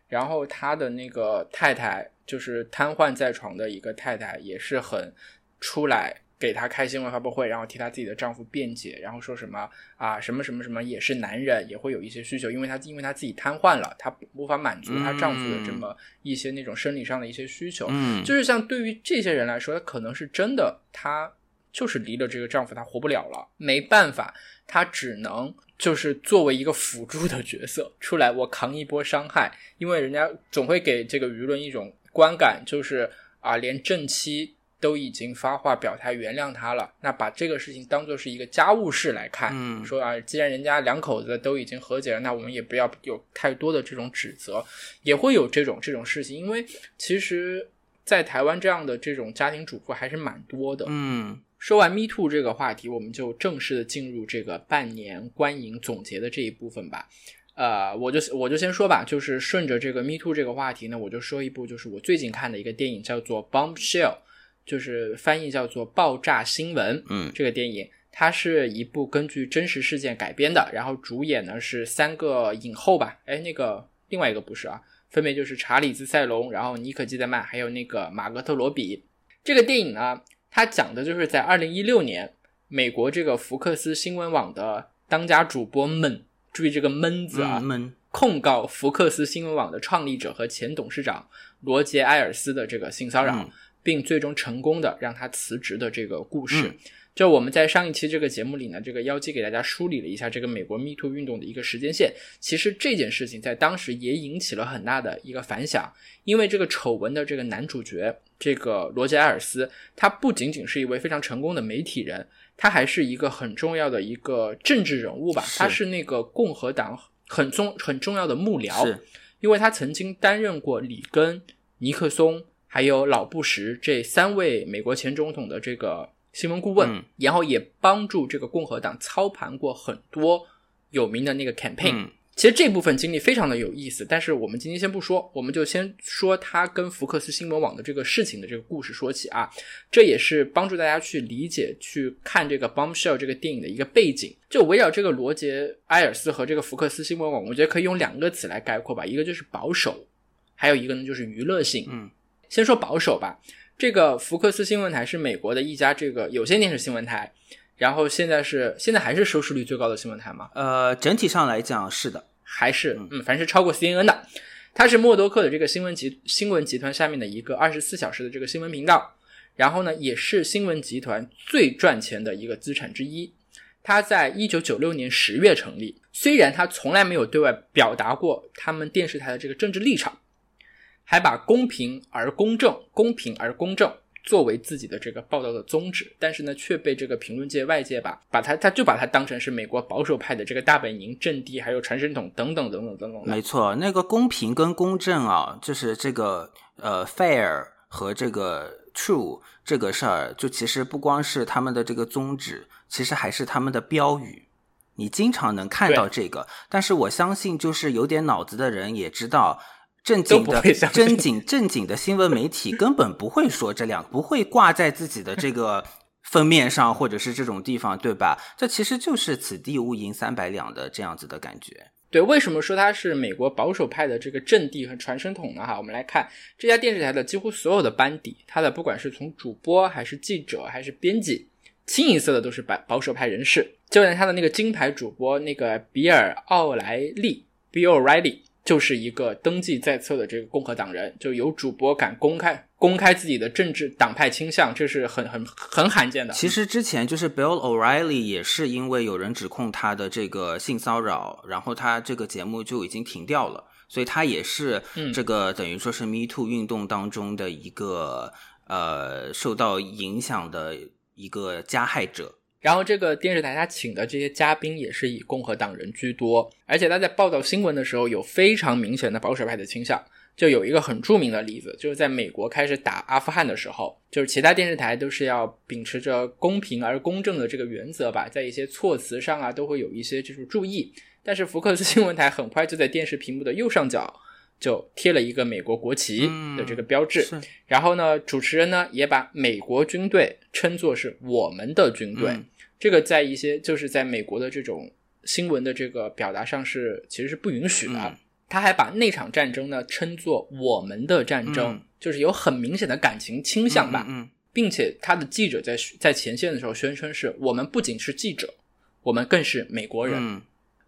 然后他的那个太太就是瘫痪在床的一个太太，也是很出来。给她开新闻发布会，然后替她自己的丈夫辩解，然后说什么啊什么什么什么也是男人，也会有一些需求，因为她因为她自己瘫痪了，她无法满足她丈夫的这么一些那种生理上的一些需求。嗯，就是像对于这些人来说，她可能是真的，她就是离了这个丈夫，她活不了了，没办法，她只能就是作为一个辅助的角色出来，我扛一波伤害，因为人家总会给这个舆论一种观感，就是啊，连正妻都已经发话表态原谅他了，那把这个事情当做是一个家务事来看，嗯。说啊，既然人家两口子都已经和解了，那我们也不要有太多的这种指责，也会有这种这种事情，因为其实，在台湾这样的这种家庭主妇还是蛮多的，嗯。说完 Me Too 这个话题，我们就正式的进入这个半年观影总结的这一部分吧。呃，我就我就先说吧，就是顺着这个 Me Too 这个话题呢，我就说一部就是我最近看的一个电影，叫做《Bombshell》，就是翻译叫做《爆炸新闻》。嗯这个电影它是一部根据真实事件改编的，然后主演呢是三个影后吧，哎，那个另外一个不是啊，分别就是查理兹塞隆，然后妮可基德曼，还有那个马格特罗比。这个电影呢，它讲的就是在二零一六年，美国这个福克斯新闻网的当家主播们，注意这个“闷”字啊，嗯控告福克斯新闻网的创立者和前董事长罗杰·埃尔斯的这个性骚扰，嗯并最终成功的让他辞职的这个故事。嗯就我们在上一期这个节目里呢，这个妖姬给大家梳理了一下这个美国 Me Too 运动的一个时间线。其实这件事情在当时也引起了很大的一个反响，因为这个丑闻的这个男主角这个罗杰·埃尔斯，他不仅仅是一位非常成功的媒体人，他还是一个很重要的一个政治人物吧。是他是那个共和党很重很重要的幕僚，因为他曾经担任过里根、尼克松还有老布什这三位美国前总统的这个新闻顾问，嗯然后也帮助这个共和党操盘过很多有名的那个 campaign。嗯其实这部分经历非常的有意思，但是我们今天先不说，我们就先说他跟福克斯新闻网的这个事情的这个故事说起啊，这也是帮助大家去理解、去看这个《Bombshell》这个电影的一个背景。就围绕这个罗杰·埃尔斯和这个福克斯新闻网，我觉得可以用两个词来概括吧，一个就是保守，还有一个呢就是娱乐性。嗯先说保守吧，这个福克斯新闻台是美国的一家这个有线电视新闻台，然后现在是现在还是收视率最高的新闻台吗？呃，整体上来讲是的，还是嗯，反正是超过 CNN 的。它是默多克的这个新闻集新闻集团下面的一个二十四小时的这个新闻频道，然后呢，也是新闻集团最赚钱的一个资产之一。它在一九九六年十月成立，虽然它从来没有对外表达过他们电视台的这个政治立场，还把公平而公正、公平而公正作为自己的这个报道的宗旨，但是呢，却被这个评论界外界吧，把它他就把它当成是美国保守派的这个大本营、阵地，还有传声筒等等等等等等。没错，那个公平跟公正啊，就是这个呃 fair 和这个 true 这个事儿，就其实不光是他们的这个宗旨，其实还是他们的标语。你经常能看到这个，但是我相信，就是有点脑子的人也知道，正经的正经正经的新闻媒体 根本不会说这两，不会挂在自己的这个封面上，或者是这种地方，对吧？这其实就是此地无银三百两的这样子的感觉。对，为什么说它是美国保守派的这个阵地和传声筒呢？哈，我们来看这家电视台的几乎所有的班底，它的不管是从主播还是记者还是编辑，清一色的都是保保守派人士。就连他的那个金牌主播那个比尔奥莱利 （Bill O'Reilly） 就是一个登记在册的这个共和党人，就有主播敢公开公开自己的政治党派倾向，这是很很很罕见的。其实之前就是 Bill O'Reilly 也是因为有人指控他的这个性骚扰，然后他这个节目就已经停掉了，所以他也是嗯这个等于说是 Me Too 运动当中的一个呃受到影响的一个加害者。然后这个电视台他请的这些嘉宾也是以共和党人居多，而且他在报道新闻的时候有非常明显的保守派的倾向。就有一个很著名的例子，就是在美国开始打阿富汗的时候，就是其他电视台都是要秉持着公平而公正的这个原则吧，在一些措辞上啊都会有一些就是注意。但是福克斯新闻台很快就在电视屏幕的右上角就贴了一个美国国旗的这个标志，是。然后呢，主持人呢也把美国军队称作是我们的军队，嗯。这个在一些就是在美国的这种新闻的这个表达上是其实是不允许的。嗯。他还把那场战争呢称作我们的战争，嗯。就是有很明显的感情倾向吧，并且他的记者在在前线的时候宣称是我们不仅是记者，我们更是美国人。嗯。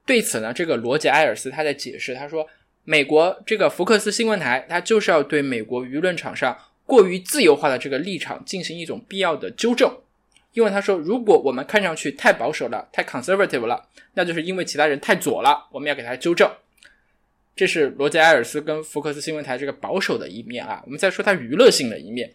对此呢，这个罗杰·埃尔斯他在解释，他说，美国这个福克斯新闻台，它就是要对美国舆论场上过于自由化的这个立场进行一种必要的纠正。因为他说，如果我们看上去太保守了、太 conservative 了，那就是因为其他人太左了，我们要给他纠正。这是罗杰·埃尔斯跟福克斯新闻台这个保守的一面啊。我们再说他娱乐性的一面。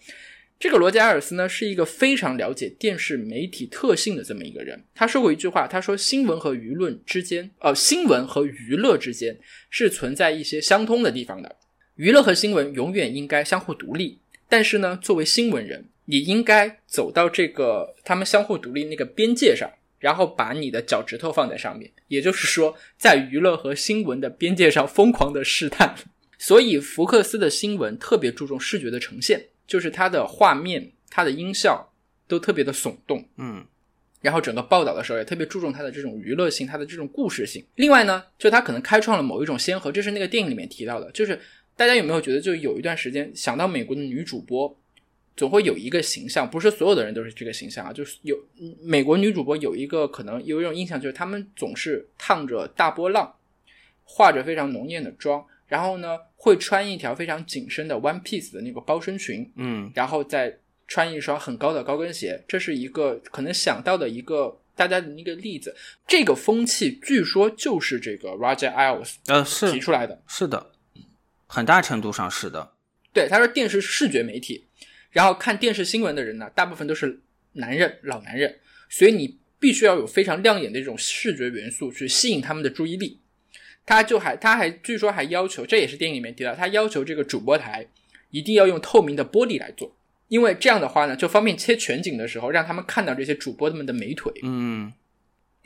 这个罗杰·埃尔斯呢，是一个非常了解电视媒体特性的这么一个人。他说过一句话，他说：“新闻和舆论之间，呃，新闻和娱乐之间是存在一些相通的地方的。娱乐和新闻永远应该相互独立。但是呢，作为新闻人，你应该走到这个他们相互独立那个边界上，然后把你的脚趾头放在上面，也就是说，在娱乐和新闻的边界上疯狂的试探。所以，福克斯的新闻特别注重视觉的呈现。”就是它的画面、它的音效都特别的耸动，嗯，然后整个报道的时候也特别注重它的这种娱乐性、它的这种故事性。另外呢，就它可能开创了某一种先河，这是那个电影里面提到的。就是大家有没有觉得，就有一段时间想到美国的女主播，总会有一个形象，不是所有的人都是这个形象啊，就是有美国女主播有一个可能有一种印象，就是她们总是烫着大波浪，化着非常浓艳的妆。然后呢，会穿一条非常紧身的 one piece 的那个包身裙，嗯，然后再穿一双很高的高跟鞋，这是一个可能想到的一个大家的一个例子。这个风气据说就是这个 Roger Ailes 呃是提出来的，是的，很大程度上是的。对，他说电视视觉媒体，然后看电视新闻的人呢，大部分都是男人，老男人，所以你必须要有非常亮眼的这种视觉元素去吸引他们的注意力。他就还，他还据说还要求，这也是电影里面提到，他要求这个主播台一定要用透明的玻璃来做，因为这样的话呢，就方便切全景的时候，让他们看到这些主播他们的美腿。嗯，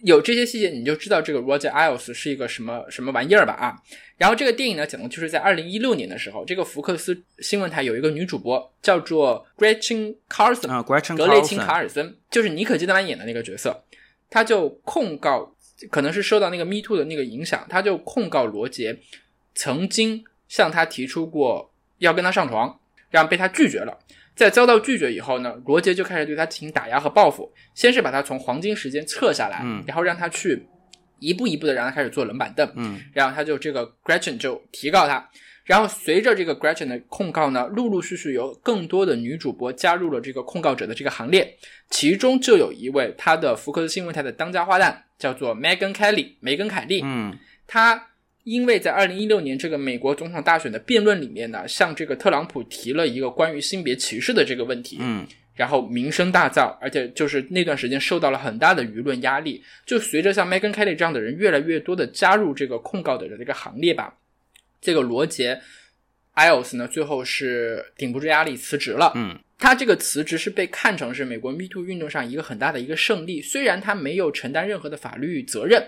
有这些细节，你就知道这个 Roger Ailes 是一个什么什么玩意儿吧啊。然后这个电影呢，讲的就是在二零一六年的时候，这个福克斯新闻台有一个女主播叫做 Gretchen Carlson 啊，Gretchen 格雷钦卡尔森，就是尼可基德曼演的那个角色，他就控告。可能是受到那个 Me Too 的那个影响，他就控告罗杰曾经向他提出过要跟他上床，然后被他拒绝了。在遭到拒绝以后呢，罗杰就开始对他进行打压和报复。先是把他从黄金时间撤下来，嗯，然后让他去一步一步的让他开始坐冷板凳，嗯，然后他就这个 Gretchen 就提告他。然后随着这个 Gretchen 的控告呢，陆陆续续有更多的女主播加入了这个控告者的这个行列，其中就有一位她的福克斯新闻台的当家花旦。叫做 Megan Kelly，梅根凯利。嗯，她因为在二零一六年这个美国总统大选的辩论里面呢，向这个特朗普提了一个关于性别歧视的这个问题。嗯，然后名声大噪，而且就是那段时间受到了很大的舆论压力。就随着像 Megan Kelly 这样的人越来越多的加入这个控告的这个行列吧，这个罗杰 Iles 呢，最后是顶不住压力辞职了。嗯。他这个辞职是被看成是美国 Me Too 运动上一个很大的一个胜利，虽然他没有承担任何的法律责任，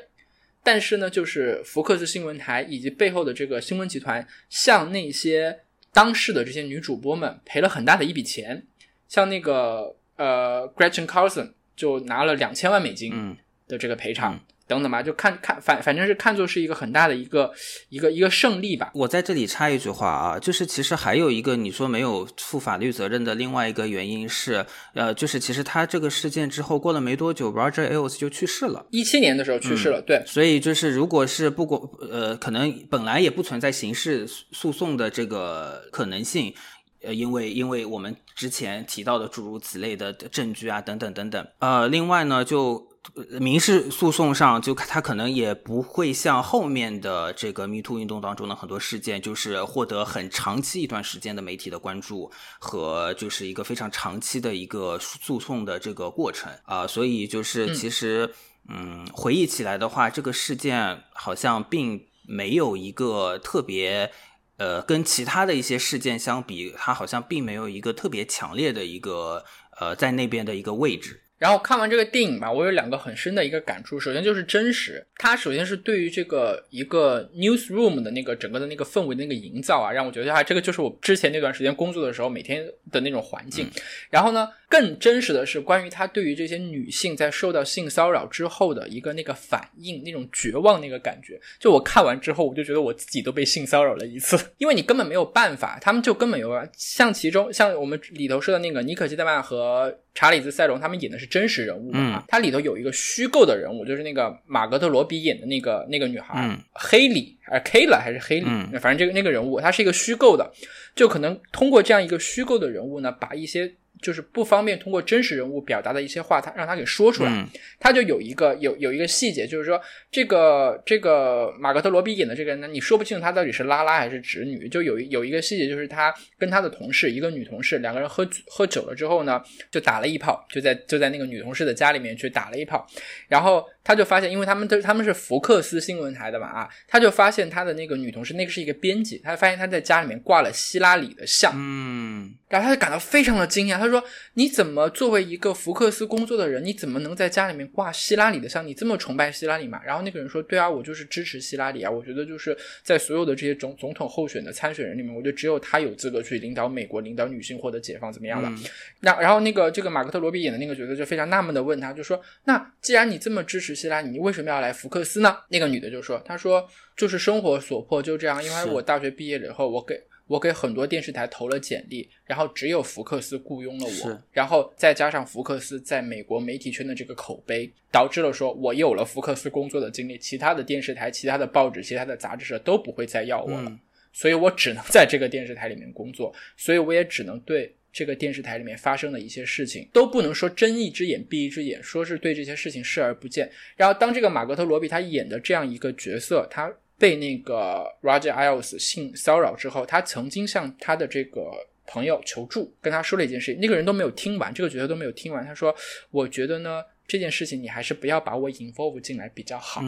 但是呢，就是福克斯新闻台以及背后的这个新闻集团向那些当事的这些女主播们赔了很大的一笔钱，像那个呃 Gretchen Carlson 就拿了两千万美金的这个赔偿。等等吧，就看看反反正是看作是一个很大的一个一个一个胜利吧。我在这里插一句话啊，就是其实还有一个你说没有负法律责任的另外一个原因是，呃，就是其实他这个事件之后过了没多久，Roger Ailes 就去世了，一七年的时候去世了。对，所以就是如果是不管呃，可能本来也不存在刑事诉讼的这个可能性，呃，因为因为我们之前提到的诸如此类的证据啊，等等等等。呃，另外呢就。民事诉讼上，就他可能也不会像后面的这个 Me Too 运动当中的很多事件，就是获得很长期一段时间的媒体的关注和就是一个非常长期的一个诉讼的这个过程啊。所以就是其实，嗯，回忆起来的话，这个事件好像并没有一个特别，呃，跟其他的一些事件相比，它好像并没有一个特别强烈的一个呃在那边的一个位置。然后看完这个电影吧，我有两个很深的一个感触。首先就是真实，它首先是对于这个一个 newsroom 的那个整个的那个氛围的那个营造啊，让我觉得啊，这个就是我之前那段时间工作的时候每天的那种环境。然后呢，更真实的是关于他对于这些女性在受到性骚扰之后的一个那个反应，那种绝望那个感觉。就我看完之后，我就觉得我自己都被性骚扰了一次，因为你根本没有办法，他们就根本有像其中像我们里头说的那个尼可基德曼和。查理兹·塞隆他们演的是真实人物嘛？它里头有一个虚构的人物，就是那个马格特·罗比演的那个那个女孩，黑里还是 K 了还是黑里？反正这个那个人物，他是一个虚构的，就可能通过这样一个虚构的人物呢，把一些就是不方便通过真实人物表达的一些话，他让他给说出来。嗯他就有一个有有一个细节，就是说这个这个马格特罗比演的这个人呢，你说不清楚他到底是拉拉还是直女。就有有一个细节，就是他跟他的同事，一个女同事，两个人喝喝酒了之后呢，就打了一炮，就在就在那个女同事的家里面去打了一炮，然后他就发现，因为他们都他们是福克斯新闻台的嘛啊，他就发现他的那个女同事，那个是一个编辑，他发现他在家里面挂了希拉里的像，嗯然后他就感到非常的惊讶，他说：“你怎么作为一个福克斯工作的人，你怎么能在家里面挂希拉里的像？你这么崇拜希拉里嘛？”然后那个人说：“对啊，我就是支持希拉里啊，我觉得就是在所有的这些总总统候选的参选人里面，我觉得只有他有资格去领导美国，领导女性获得解放，怎么样的？”嗯那然后那个这个马克特罗比演的那个角色就非常纳闷的问他，就说：“那既然你这么支持希拉里，你为什么要来福克斯呢？”那个女的就说：“她说就是生活所迫，就这样。因为我大学毕业了以后，我给我给很多电视台投了简历，然后只有福克斯雇佣了我，然后再加上福克斯在美国媒体圈的这个口碑，导致了说我有了福克斯工作的经历，其他的电视台、其他的报纸、其他的杂志社都不会再要我了。嗯所以我只能在这个电视台里面工作，所以我也只能对这个电视台里面发生的一些事情都不能说睁一只眼闭一只眼，说是对这些事情视而不见。然后当这个马格特罗比他演的这样一个角色，他被那个 Roger Ailes 性骚扰之后，他曾经向他的这个。朋友求助，跟他说了一件事情，那个人都没有听完，这个角色都没有听完。他说：“我觉得呢，这件事情你还是不要把我 involve 进来比较好。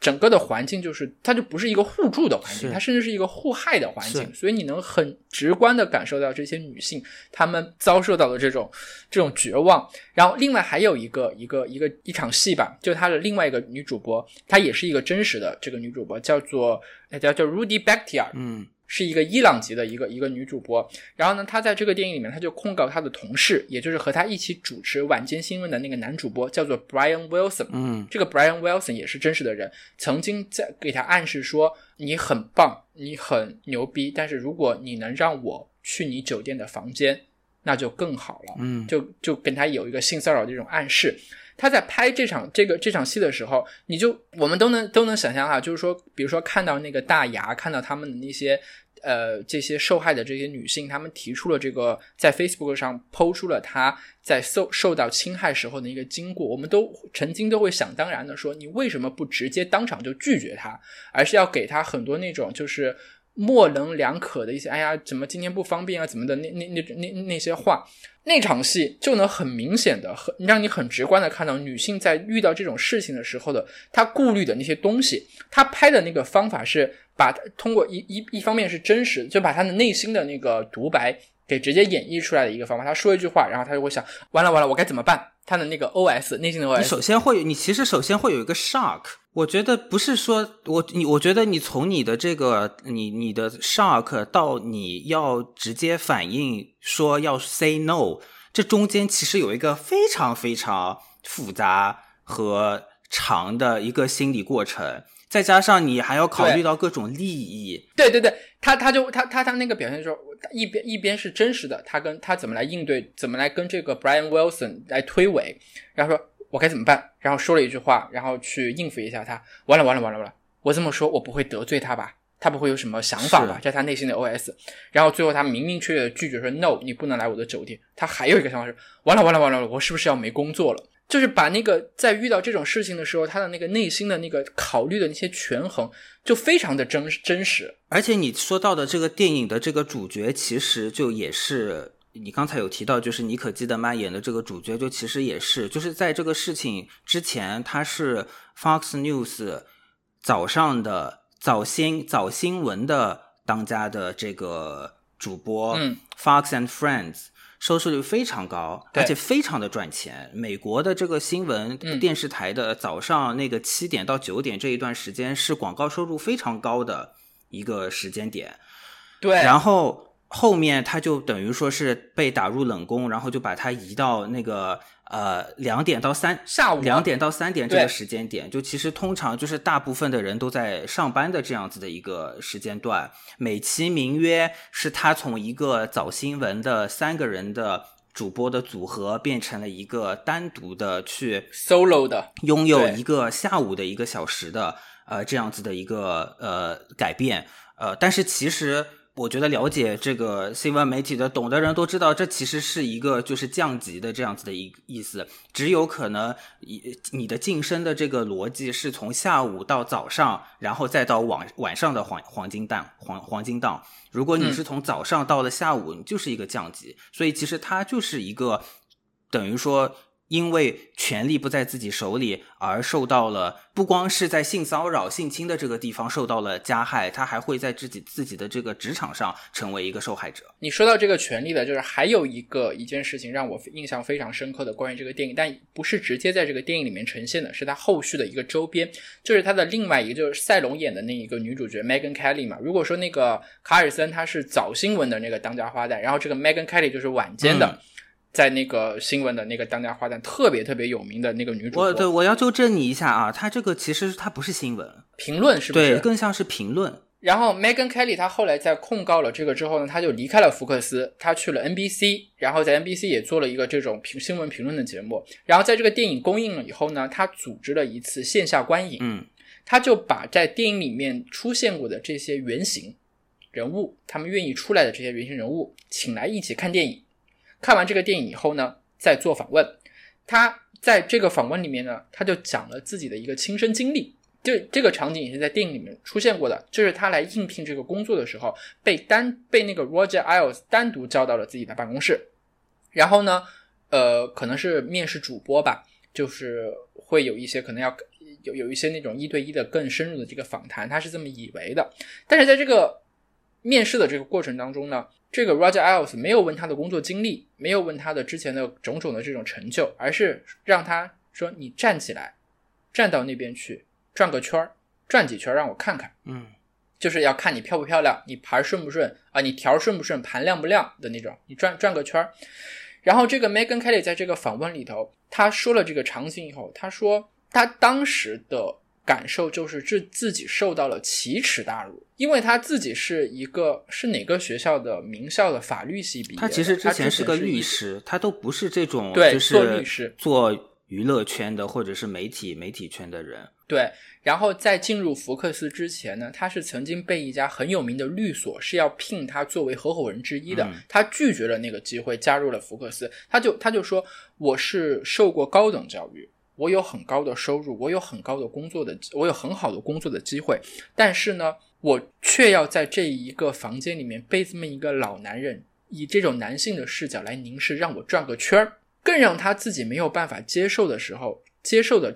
整个的环境就是，它就不是一个互助的环境，它甚至是一个互害的环境，所以你能很直观的感受到这些女性她们遭受到的这种这种绝望。然后另外还有一个一个一个一场戏吧，就她的另外一个女主播，她也是一个真实的这个女主播，叫做呃叫叫 Rudy Bakhtiar，嗯是一个伊朗籍的一个一个女主播。然后呢，她在这个电影里面，她就控告她的同事，也就是和她一起主持晚间新闻的那个男主播，叫做 Brian Wilson。嗯这个 Brian Wilson 也是真实的人，曾经在给他暗示说你很棒，你很牛逼，但是如果你能让我去你酒店的房间，那就更好了。嗯就就跟他有一个性骚扰的这种暗示。他在拍这场这个这场戏的时候，你就我们都能都能想象哈，就是说，比如说看到那个大牙，看到他们的那些呃这些受害的这些女性，她们提出了这个在 Facebook 上抛出了她在受受到侵害时候的一个经过，我们都曾经都会想当然的说，你为什么不直接当场就拒绝她，而是要给她很多那种就是。模棱两可的一些，哎呀，怎么今天不方便啊，怎么的那那那那那些话，那场戏就能很明显的、很让你很直观的看到女性在遇到这种事情的时候的她顾虑的那些东西。她拍的那个方法是把通过一一一方面是真实，就把她的内心的那个独白给直接演绎出来的一个方法。她说一句话，然后她就会想，完了完了，我该怎么办？她的那个 OS 内心的 OS，你首先会有，你其实首先会有一个 shock。我觉得不是说我你，我觉得你从你的这个你你的 shock 到你要直接反应说要 say no，这中间其实有一个非常非常复杂和长的一个心理过程，再加上你还要考虑到各种利益。对对对，他他就他他他那个表现说，一边一边是真实的，他跟他怎么来应对，怎么来跟这个 Brian Wilson 来推诿，然后说我该怎么办，然后说了一句话，然后去应付一下他，完了完了完了完了，我这么说我不会得罪他吧？他不会有什么想法吧？是这是他内心的 OS。然后最后他明明确确的拒绝说 No，你不能来我的酒店。他还有一个想法是，完了完了完了，我是不是要没工作了？就是把那个在遇到这种事情的时候，他的那个内心的那个考虑的那些权衡，就非常的真真实。而且你说到的这个电影的这个主角，其实就也是你刚才有提到，就是妮可基德曼演的这个主角，就其实也是，就是在这个事情之前，他是 Fox News 早上的早新早新闻的当家的这个主播，嗯，Fox and Friends。收视率非常高，而且非常的赚钱。美国的这个新闻嗯电视台的早上那个七点到九点这一段时间是广告收入非常高的一个时间点。对，然后后面他就等于说是被打入冷宫，然后就把它移到那个呃两点到三下午两点到三点这个时间点，就其实通常就是大部分的人都在上班的这样子的一个时间段，美其名曰是他从一个早新闻的三个人的主播的组合变成了一个单独的去 solo 的，拥有一个下午的一个小时的呃这样子的一个呃改变，呃，但是其实我觉得了解这个新闻媒体的懂的人都知道，这其实是一个就是降级的这样子的一意思。只有可能你你的晋升的这个逻辑是从下午到早上，然后再到晚晚上的黄黄金档黄黄金档。如果你是从早上到了下午，你就是一个降级。所以其实它就是一个等于说。因为权力不在自己手里，而受到了不光是在性骚扰、性侵的这个地方受到了加害，他还会在自己自己的这个职场上成为一个受害者。你说到这个权利的，就是还有一个一件事情让我印象非常深刻的关于这个电影，但不是直接在这个电影里面呈现的，是它后续的一个周边，就是它的另外一个就是赛隆演的那一个女主角 Megan Kelly 嘛。如果说那个卡尔森他是早新闻的那个当家花旦，然后这个 Megan Kelly 就是晚间的。在那个新闻的那个当家花旦，特别特别有名的那个女主播。我对我要纠正你一下啊，她这个其实她不是新闻评论，是不是？对，更像是评论。然后 Megan Kelly 她后来在控告了这个之后呢，她就离开了福克斯，她去了 NBC，然后在 NBC 也做了一个这种评新闻评论的节目。然后在这个电影公映了以后呢，她组织了一次线下观影，嗯，她就把在电影里面出现过的这些原型人物，他们愿意出来的这些原型人物，请来一起看电影。看完这个电影以后呢，再做访问。他在这个访问里面呢，他就讲了自己的一个亲身经历。就这个场景也是在电影里面出现过的，就是他来应聘这个工作的时候，被单被那个 Roger Ailes 单独叫到了自己的办公室。然后呢，呃，可能是面试主播吧，就是会有一些可能要有有一些那种一对一的更深入的这个访谈，他是这么以为的。但是在这个面试的这个过程当中呢。这个 Roger Ailes 没有问他的工作经历，没有问他的之前的种种的这种成就，而是让他说：“你站起来，站到那边去转个圈儿，转几圈让我看看。”嗯，就是要看你漂不漂亮，你盘顺不顺啊，你条顺不顺，盘亮不亮的那种。你转转个圈儿。然后这个 Megan Kelly 在这个访问里头，他说了这个场景以后，他说他当时的。感受就是自自己受到了奇耻大辱，因为他自己是一个是哪个学校的名校的法律系毕业，他其实之前是个律师，他都不是这种对做律师做娱乐圈的或者是媒体媒体圈的人。对，然后在进入福克斯之前呢，他是曾经被一家很有名的律所是要聘他作为合伙人之一的，他拒绝了那个机会，加入了福克斯。他就他就说我是受过高等教育。我有很高的收入，我有很高的工作的，我有很好的工作的机会，但是呢，我却要在这一个房间里面被这么一个老男人以这种男性的视角来凝视，让我转个圈儿。更让他自己没有办法接受的时候，接受的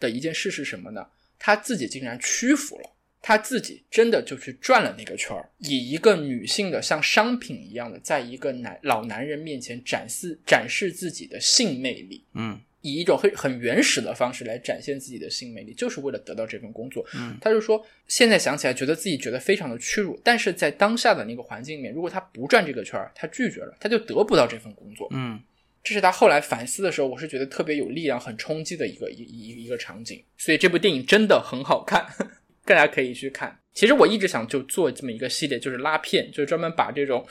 的一件事是什么呢？他自己竟然屈服了，他自己真的就去转了那个圈儿，以一个女性的像商品一样的，在一个男老男人面前展示展示自己的性魅力。嗯。以一种很很原始的方式来展现自己的性魅力，就是为了得到这份工作。嗯，他就说，现在想起来觉得自己觉得非常的屈辱，但是在当下的那个环境里面，如果他不转这个圈儿，他拒绝了，他就得不到这份工作。嗯，这是他后来反思的时候，我是觉得特别有力量、很冲击的一个一一一个场景。所以这部电影真的很好看，大家可以去看。其实我一直想就做这么一个系列，就是拉片，就是专门把这种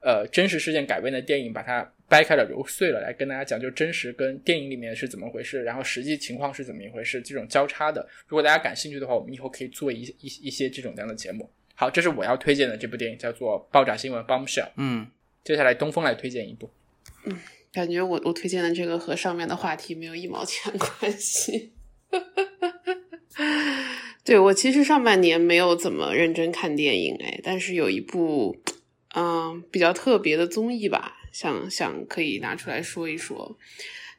呃真实事件改编的电影把它。掰开了揉碎了来跟大家讲，就真实跟电影里面是怎么回事，然后实际情况是怎么一回事，这种交叉的。如果大家感兴趣的话，我们以后可以做一一一些这种这样的节目。好，这是我要推荐的这部电影，叫做《爆炸新闻》（Bombshell）。嗯，接下来东风来推荐一部。嗯，感觉我我推荐的这个和上面的话题没有一毛钱关系。对我其实上半年没有怎么认真看电影，哎，但是有一部嗯比较特别的综艺吧。想想可以拿出来说一说，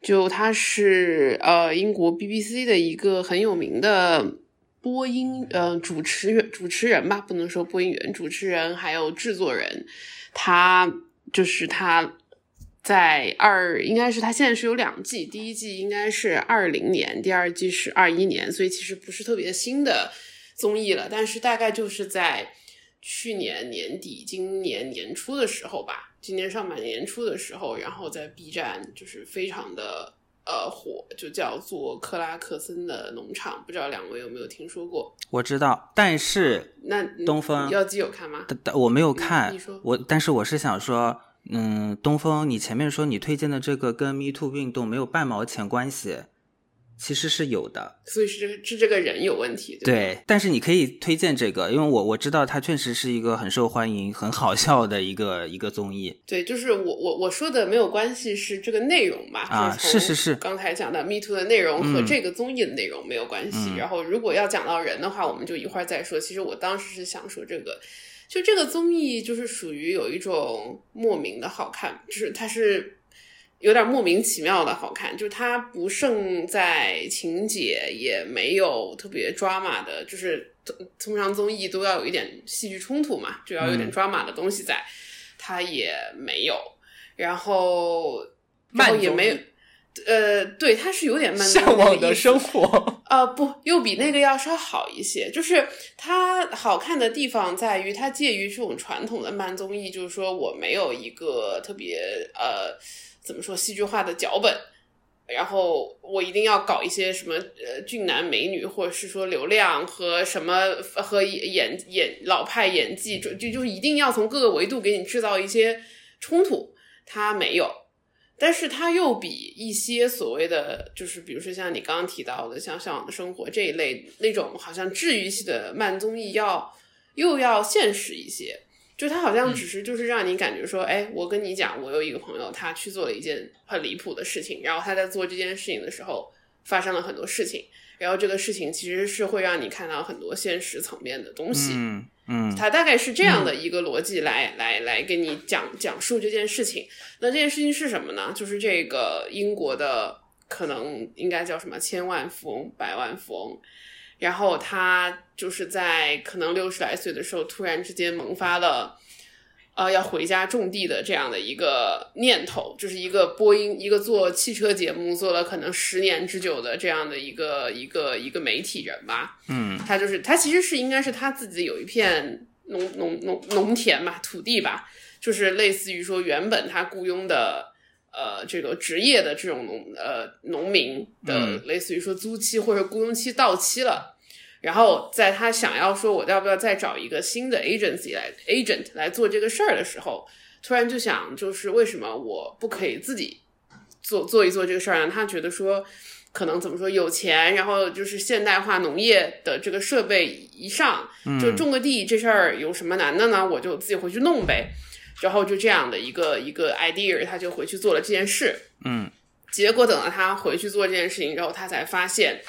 就他是呃英国 BBC 的一个很有名的播音呃主持人主持人吧，不能说播音员，主持人还有制作人，他就是他在二应该是他现在是有两季，第一季应该是二零年，第二季是二一年，所以其实不是特别新的综艺了，但是大概就是在去年年底、今年年初的时候吧。今年上半年初的时候，然后在 B 站就是非常的呃火，就叫做克拉克森的农场，不知道两位有没有听说过？我知道，但是那东风要基有看吗？我没有看，我但是我是想说，嗯，东风，你前面说你推荐的这个跟 Me Too 运动没有半毛钱关系，其实是有的。所以是这个是这个人有问题，对对，但是你可以推荐这个，因为我我知道它确实是一个很受欢迎、很好笑的一个一个综艺。对，就是我我我说的没有关系，是这个内容吧？啊是是是是刚才讲的 Me Too 的内容和嗯这个综艺的内容没有关系。嗯然后如果要讲到人的话，我们就一会儿再说。其实我当时是想说这个，就这个综艺就是属于有一种莫名的好看，就是它是。有点莫名其妙的好看，就是它不胜在情节，也没有特别 drama 的，就是通通常综艺都要有一点戏剧冲突嘛，就要有点嗯 drama 的东西在，它也没有，然后然后慢也没有，呃，对，它是有点慢向往的生活。啊、不，又比那个要稍好一些。就是它好看的地方在于，它介于这种传统的慢综艺，就是说我没有一个特别呃怎么说戏剧化的脚本，然后我一定要搞一些什么呃俊男美女，或者是说流量和什么和演演老派演技，就就就一定要从各个维度给你制造一些冲突，他没有。但是他又比一些所谓的，就是比如说像你刚刚提到的，像《向往的生活》这一类那种好像治愈系的慢综艺要又要现实一些。就他好像只是就是让你感觉说，哎，我跟你讲，我有一个朋友，他去做了一件很离谱的事情，然后他在做这件事情的时候发生了很多事情，然后这个事情其实是会让你看到很多现实层面的东西。嗯嗯他大概是这样的一个逻辑来、来来给你讲讲述这件事情。那这件事情是什么呢？就是这个英国的可能应该叫什么千万富翁、百万富翁，然后他就是在可能六十来岁的时候，突然之间萌发了。呃，要回家种地的这样的一个念头，就是一个播音，一个做汽车节目做了可能十年之久的这样的一个一个一个媒体人吧。嗯他就是他其实是应该是他自己有一片农农农农田吧，土地吧，就是类似于说原本他雇佣的呃这个职业的这种农呃农民的，嗯类似于说租期或者雇佣期到期了。然后在他想要说我要不要再找一个新的 agency 来 agent 来做这个事儿的时候，突然就想，就是为什么我不可以自己做做一做这个事儿呢？他觉得说，可能怎么说有钱，然后就是现代化农业的这个设备一上，就种个地这事儿有什么难的呢？我就自己回去弄呗。然后就这样的一个一个 idea，他就回去做了这件事。嗯结果等到他回去做这件事情之后，他才发现，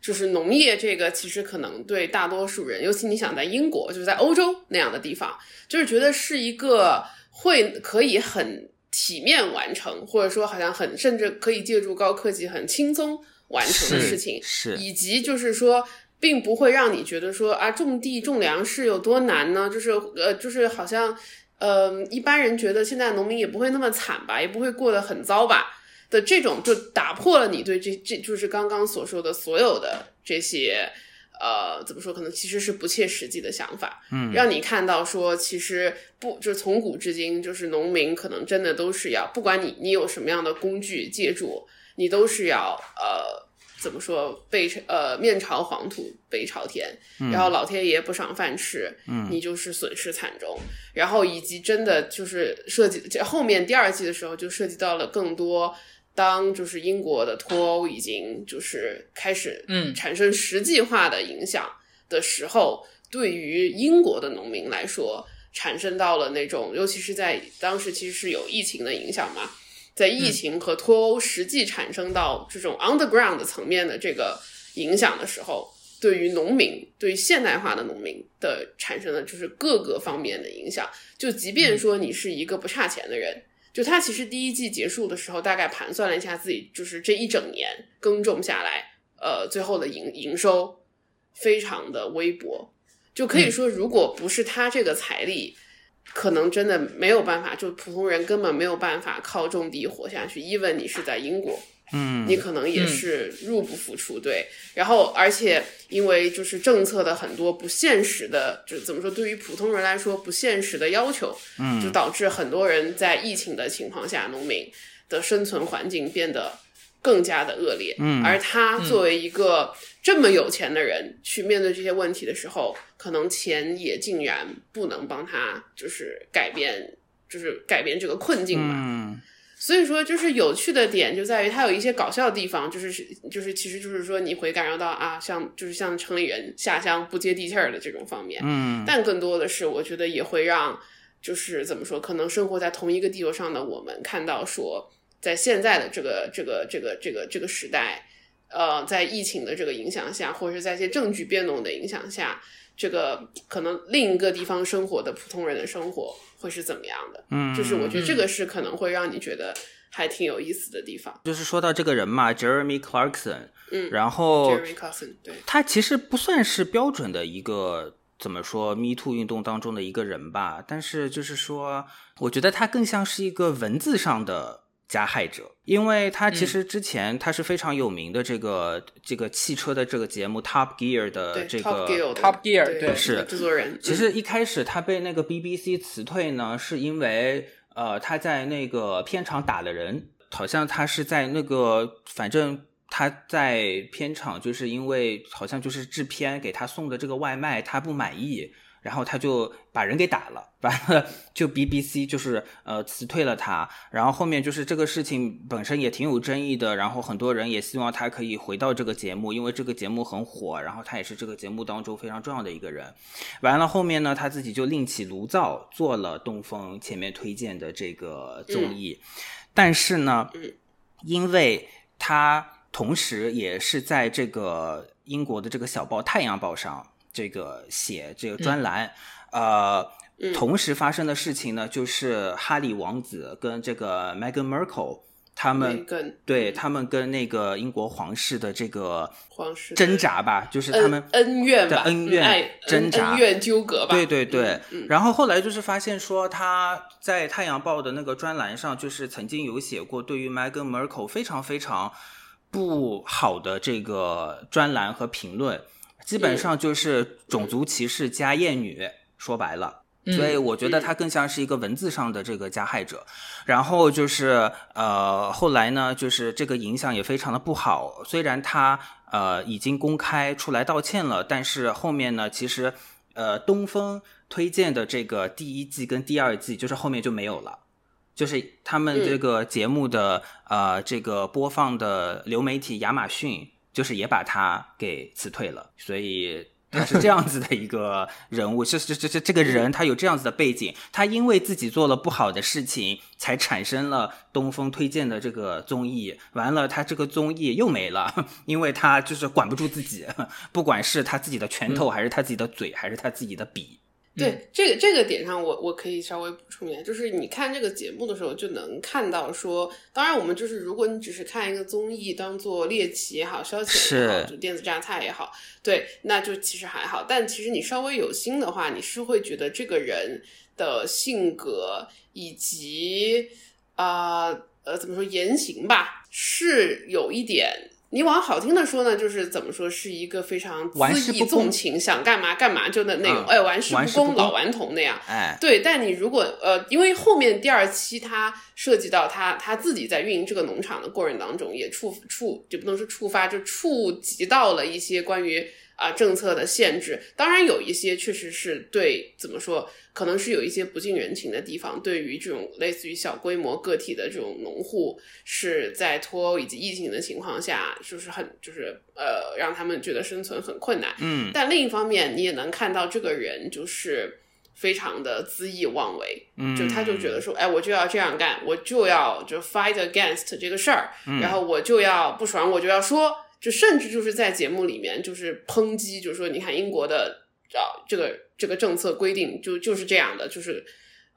就是农业这个其实可能对大多数人，尤其你想在英国，就是在欧洲那样的地方，就是觉得是一个会可以很体面完成，或者说好像很甚至可以借助高科技很轻松完成的事情，是以及就是说。并不会让你觉得说啊，种地种粮食有多难呢？就是呃，就是好像呃，一般人觉得现在农民也不会那么惨吧，也不会过得很糟吧的这种，就打破了你对这这就是刚刚所说的所有的这些呃，怎么说？可能其实是不切实际的想法，嗯让你看到说，其实不就是从古至今，就是农民可能真的都是要，不管你你有什么样的工具借助，你都是要呃。怎么说？背呃面朝黄土背朝天，然后老天爷不赏饭吃，嗯你就是损失惨重。然后以及真的就是涉及这后面第二季的时候，就涉及到了更多。当就是英国的脱欧已经就是开始嗯产生实际化的影响的时候，对于英国的农民来说，产生到了那种，尤其是在当时其实是有疫情的影响嘛，在疫情和脱欧实际产生到这种 underground 层面的这个影响的时候，对于农民，对于现代化的农民的产生的就是各个方面的影响。就即便说你是一个不差钱的人，就他其实第一季结束的时候，大概盘算了一下自己就是这一整年耕种下来，呃，最后的营营收非常的微薄，就可以说，如果不是他这个财力。可能真的没有办法，就普通人根本没有办法靠种地活下去。even 你是在英国，嗯你可能也是入不敷出，对。然后，而且因为就是政策的很多不现实的，就怎么说，对于普通人来说不现实的要求，嗯就导致很多人在疫情的情况下，农民的生存环境变得更加的恶劣。嗯而他作为一个这么有钱的人，去面对这些问题的时候，可能钱也竟然不能帮他，就是改变，就是改变这个困境吧。嗯所以说，就是有趣的点就在于它有一些搞笑的地方，就是就是其实就是说你会感受到啊，像就是像城里人下乡不接地气儿的这种方面，嗯，但更多的是我觉得也会让就是怎么说，可能生活在同一个地球上的我们看到说，在现在的这个这个这个这个这个时代，呃，在疫情的这个影响下，或者是在一些政局变动的影响下，这个可能另一个地方生活的普通人的生活。会是怎么样的？嗯，就是我觉得这个是可能会让你觉得还挺有意思的地方。就是说到这个人嘛，Jeremy Clarkson，嗯，然后 Jeremy Clarkson，对，他其实不算是标准的一个怎么说 Me Too 运动当中的一个人吧，但是就是说，我觉得他更像是一个文字上的。加害者，因为他其实之前他是非常有名的这个这个汽车的这个节目 Top Gear 的这个 Top Gear 对是制作人。其实一开始他被那个 BBC 辞退呢，是因为呃他在那个片场打了人，好像他是在那个反正他在片场就是因为好像就是制片给他送的这个外卖他不满意。然后他就把人给打了，完了就 BBC 就是呃辞退了他，然后后面就是这个事情本身也挺有争议的，然后很多人也希望他可以回到这个节目，因为这个节目很火，然后他也是这个节目当中非常重要的一个人。完了后面呢，他自己就另起炉灶做了东风前面推荐的这个综艺，但是呢，因为他同时也是在这个英国的这个小报《太阳报》上。这个写这个专栏，呃，同时发生的事情呢，就是哈里王子跟这个 Meghan Markle 他们对他们跟那个英国皇室的这个皇室挣扎吧，就是他们恩怨的恩怨挣扎、恩怨纠葛吧。对对对。然后后来就是发现说他在《太阳报》的那个专栏上，就是曾经有写过对于 Meghan Markle 非常非常不好的这个专栏和评论。基本上就是种族歧视加厌女，说白了，所以我觉得他更像是一个文字上的这个加害者。然后就是呃，后来呢，就是这个影响也非常的不好。虽然他呃已经公开出来道歉了，但是后面呢，其实呃东风推荐的这个第一季跟第二季，就是后面就没有了，就是他们这个节目的呃这个播放的流媒体亚马逊。就是也把他给辞退了，所以他是这样子的一个人物。这这这这这个人，他有这样子的背景，他因为自己做了不好的事情，才产生了东风推荐的这个综艺。完了，他这个综艺又没了，因为他就是管不住自己，不管是他自己的拳头，还是他自己的嘴，还是他自己的笔。对这个这个点上，我我可以稍微补充一下，就是你看这个节目的时候，就能看到说，当然我们就是如果你只是看一个综艺，当做猎奇也好，消遣也好，就电子榨菜也好，对，那就其实还好。但其实你稍微有心的话，你是会觉得这个人的性格以及啊呃怎么说言行吧，是有一点。你往好听的说呢，就是怎么说，是一个非常恣意纵情，想干嘛干嘛就的那种，哎，玩世不恭，老顽童那样。哎，对。但你如果呃，因为后面第二期他涉及到他他自己在运营这个农场的过程当中，也触触就不能说触发，就触及到了一些关于。啊，政策的限制，当然有一些确实是对，怎么说，可能是有一些不近人情的地方。对于这种类似于小规模个体的这种农户，是在脱欧以及疫情的情况下，就是很就是呃，让他们觉得生存很困难。嗯，但另一方面，你也能看到这个人就是非常的恣意妄为，嗯，就他就觉得说，哎，我就要这样干，我就要就 fight against 这个事儿，然后我就要不爽，我就要说。就甚至就是在节目里面就是抨击，就是说你看英国的啊这个这个政策规定就就是这样的，就是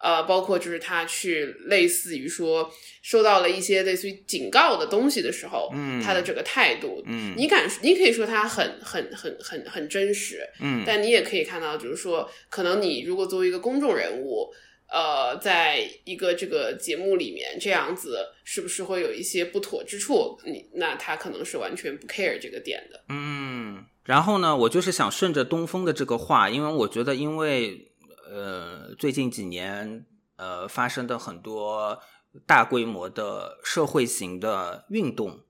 呃包括就是他去类似于说收到了一些类似于警告的东西的时候，嗯，他的这个态度，嗯，你敢你可以说他很很很很很真实，嗯，但你也可以看到就是说可能你如果作为一个公众人物。呃，在一个这个节目里面，这样子是不是会有一些不妥之处？你那他可能是完全不 care 这个点的。嗯，然后呢，我就是想顺着东风的这个话，因为我觉得，因为呃，最近几年呃发生的很多大规模的社会型的运动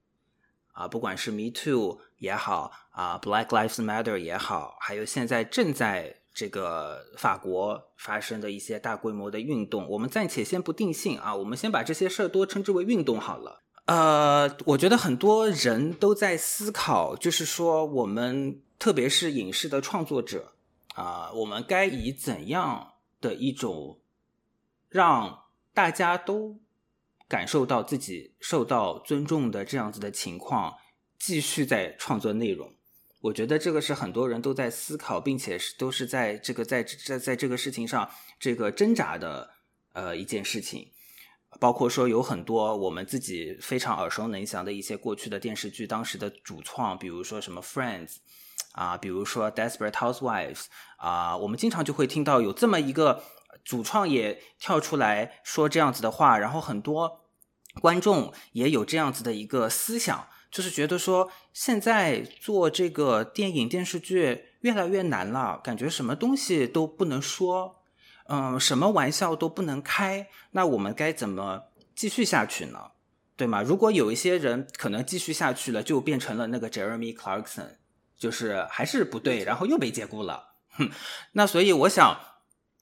啊，不管是 Me Too 也好啊，Black Lives Matter 也好，还有现在正在。这个法国发生的一些大规模的运动，我们暂且先不定性啊，我们先把这些事儿都称之为运动好了。呃，我觉得很多人都在思考，就是说我们特别是影视的创作者啊，我们该以怎样的一种让大家都感受到自己受到尊重的这样子的情况，继续在创作内容。我觉得这个是很多人都在思考，并且是都是在这个在在在这个事情上这个挣扎的呃一件事情，包括说有很多我们自己非常耳熟能详的一些过去的电视剧，当时的主创，比如说什么 Friends 啊，比如说 Desperate Housewives 啊，我们经常就会听到有这么一个主创也跳出来说这样子的话，然后很多观众也有这样子的一个思想。就是觉得说，现在做这个电影电视剧越来越难了，感觉什么东西都不能说，嗯，什么玩笑都不能开，那我们该怎么继续下去呢？对吗？如果有一些人可能继续下去了，就变成了那个 Jeremy Clarkson，就是还是不对，然后又被解雇了。哼，那所以我想。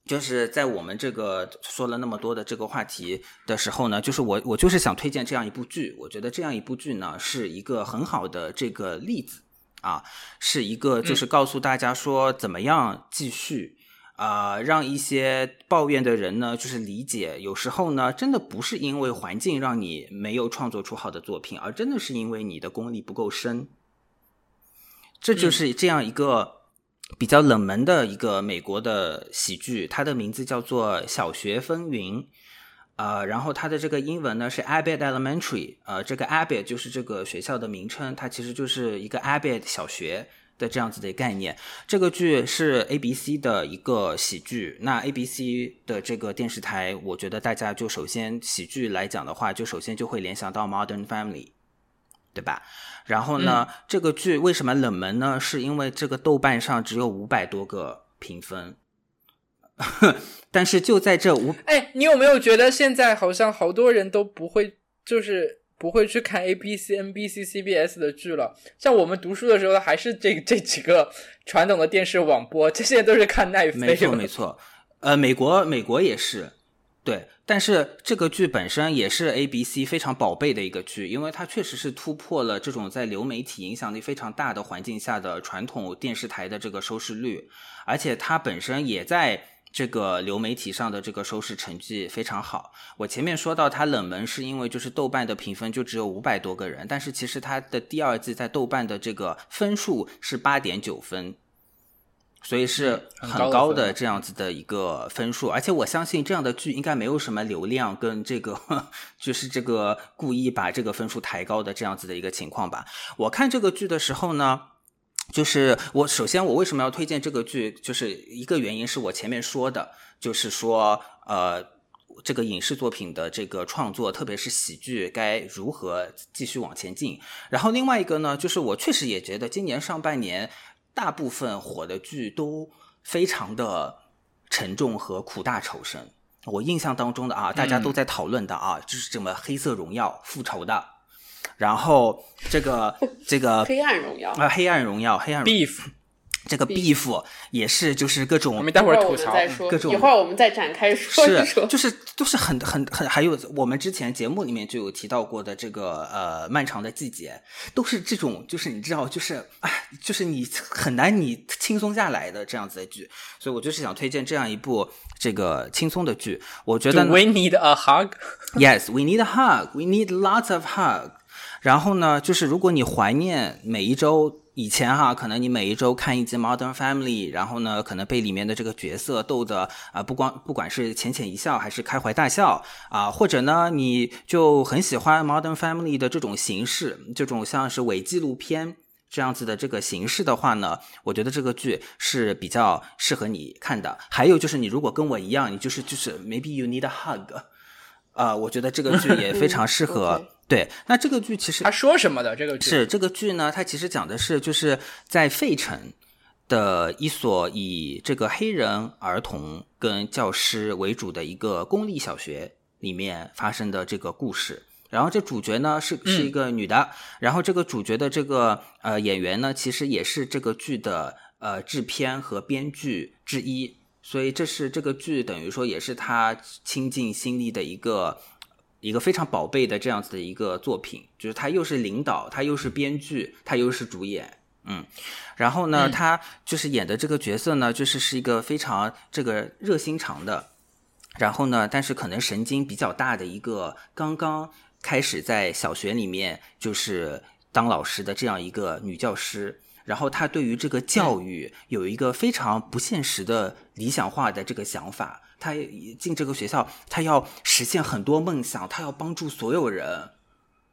就是在我们这个说了那么多的这个话题的时候呢，就是我我就是想推荐这样一部剧，我觉得这样一部剧呢是一个很好的这个例子啊，是一个就是告诉大家说怎么样继续啊，让一些抱怨的人呢就是理解，有时候呢真的不是因为环境让你没有创作出好的作品，而真的是因为你的功力不够深，这就是这样一个。比较冷门的一个美国的喜剧，它的名字叫做《小学风云》，呃，然后它的这个英文呢是 Abbott Elementary，呃，这个 Abbott 就是这个学校的名称，它其实就是一个 Abbott 小学的这样子的概念。这个剧是 ABC 的一个喜剧，那 ABC 的这个电视台，我觉得大家就首先喜剧来讲的话，就首先就会联想到 Modern Family，对吧？然后呢，这个剧为什么冷门呢？是因为这个豆瓣上只有五百多个评分，但是就在这五，哎，你有没有觉得现在好像好多人都不会，就是不会去看 A B C N B C C B S 的剧了？像我们读书的时候，还是这这几个传统的电视网播，这些都是看奈飞。没错，没错。呃，美国，美国也是。对，但是这个剧本身也是 A B C 非常宝贝的一个剧，因为它确实是突破了这种在流媒体影响力非常大的环境下的传统电视台的这个收视率，而且它本身也在这个流媒体上的这个收视成绩非常好。我前面说到它冷门，是因为就是豆瓣的评分就只有五百多个人，但是其实它的第二季在豆瓣的这个分数是八点九分。所以是很高的这样子的一个分数，而且我相信这样的剧应该没有什么流量跟这个 就是这个故意把这个分数抬高的这样子的一个情况吧。我看这个剧的时候呢，就是我首先我为什么要推荐这个剧，就是一个原因是我前面说的，就是说呃这个影视作品的这个创作，特别是喜剧该如何继续往前进。然后另外一个呢，就是我确实也觉得今年上半年。大部分火的剧都非常的沉重和苦大仇深。我印象当中的啊，大家都在讨论的啊，就是什么《黑色荣耀》复仇的，然后这个这个 《黑暗荣耀》啊，《黑暗荣耀》黑暗 Beef。这个 beef 也是，就是各种，我们待会儿吐槽，各种，一会儿我们再展开说一说，就是都是很很很，还有我们之前节目里面就有提到过的这个呃漫长的季节，都是这种，就是你知道，就是哎，就是你很难你轻松下来的这样子的剧，所以我就是想推荐这样一部这个轻松的剧，我觉得 We need a hug. Yes, we need a hug. We need lots of hug. 然后呢，就是如果你怀念每一周。以前哈，可能你每一周看一集《Modern Family》，然后呢，可能被里面的这个角色逗得啊，不光不管是浅浅一笑，还是开怀大笑啊，或者呢，你就很喜欢《Modern Family》的这种形式，这种像是伪纪录片这样子的这个形式的话呢，我觉得这个剧是比较适合你看的。还有就是，你如果跟我一样，你就是就是 Maybe you need a hug，啊，我觉得这个剧也非常适合。对，那这个剧其实他说什么的？这个剧是这个剧呢？它其实讲的是就是在费城的一所以这个黑人儿童跟教师为主的一个公立小学里面发生的这个故事。然后这主角呢是是一个女的，然后这个主角的这个呃演员呢，其实也是这个剧的。呃制片和编剧之一，所以这是这个剧等于说也是他倾尽心力的一个一个非常宝贝的这样子的一个作品，就是他又是领导，他又是编剧，他又是主演，嗯，然后呢，他就是演的这个角色呢，就是是一个非常这个热心肠的，然后呢，但是可能神经比较大的一个刚刚开始在小学里面就是当老师的这样一个女教师。然后她对于这个教育有一个非常不现实的理想化的这个想法，他进这个学校，他要实现很多梦想，他要帮助所有人，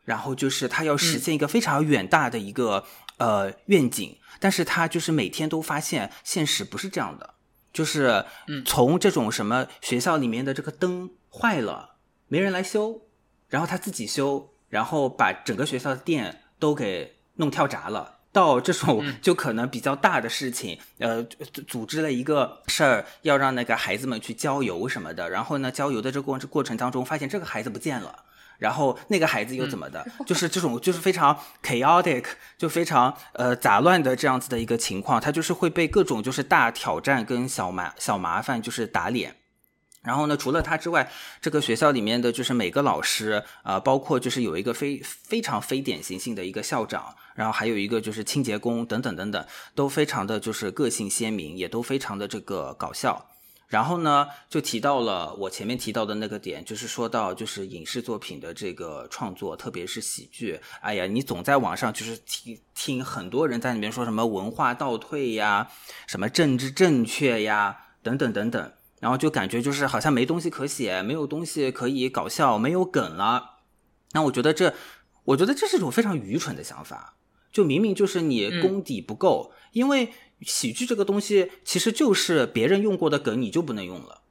然后就是他要实现一个非常远大的一个呃愿景，但是他就是每天都发现现实不是这样的，就是从这种什么学校里面的这个灯坏了，没人来修，然后他自己修，然后把整个学校的电都给弄跳闸了。到这种就可能比较大的事情，呃，组织了一个事儿，要让那个孩子们去郊游什么的。然后呢，郊游的这过过程当中，发现这个孩子不见了，然后那个孩子又怎么的？就是这种就是非常 chaotic，就非常呃杂乱的这样子的一个情况，他就是会被各种就是大挑战跟小麻小麻烦就是打脸。然后呢，除了他之外，这个学校里面的就是每个老师啊，包括就是有一个非非常非典型性的一个校长，然后还有一个就是清洁工等等等等，都非常的就是个性鲜明，也都非常的这个搞笑。然后呢，就提到了我前面提到的那个点，就是说到就是影视作品的这个创作，特别是喜剧。哎呀，你总在网上就是听听很多人在里面说什么文化倒退呀，什么政治正确呀，等等等等。然后就感觉就是好像没东西可写，没有东西可以搞笑，没有梗了。那我觉得这，我觉得这是一种非常愚蠢的想法。就明明就是你功底不够，因为喜剧这个东西其实就是别人用过的梗你就不能用了。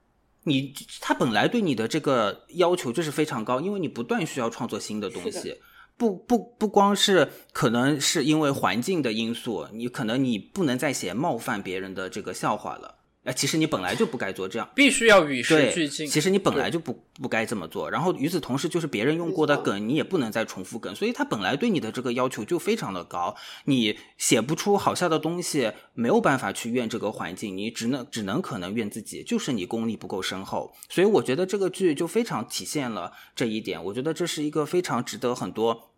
你他本来对你的这个要求就是非常高，因为你不断需要创作新的东西。不不不光是可能是因为环境的因素，你可能你不能再写冒犯别人的这个笑话了。哎，其实你本来就不该做这样，必须要与时俱进。其实你本来就不不该这么做。然后与此同时，就是别人用过的梗，你也不能再重复梗。所以他本来对你的这个要求就非常的高，你写不出好笑的东西，没有办法去怨这个环境，你只能只能可能怨自己，就是你功力不够深厚。所以我觉得这个剧就非常体现了这一点。我觉得这是一个非常值得很多。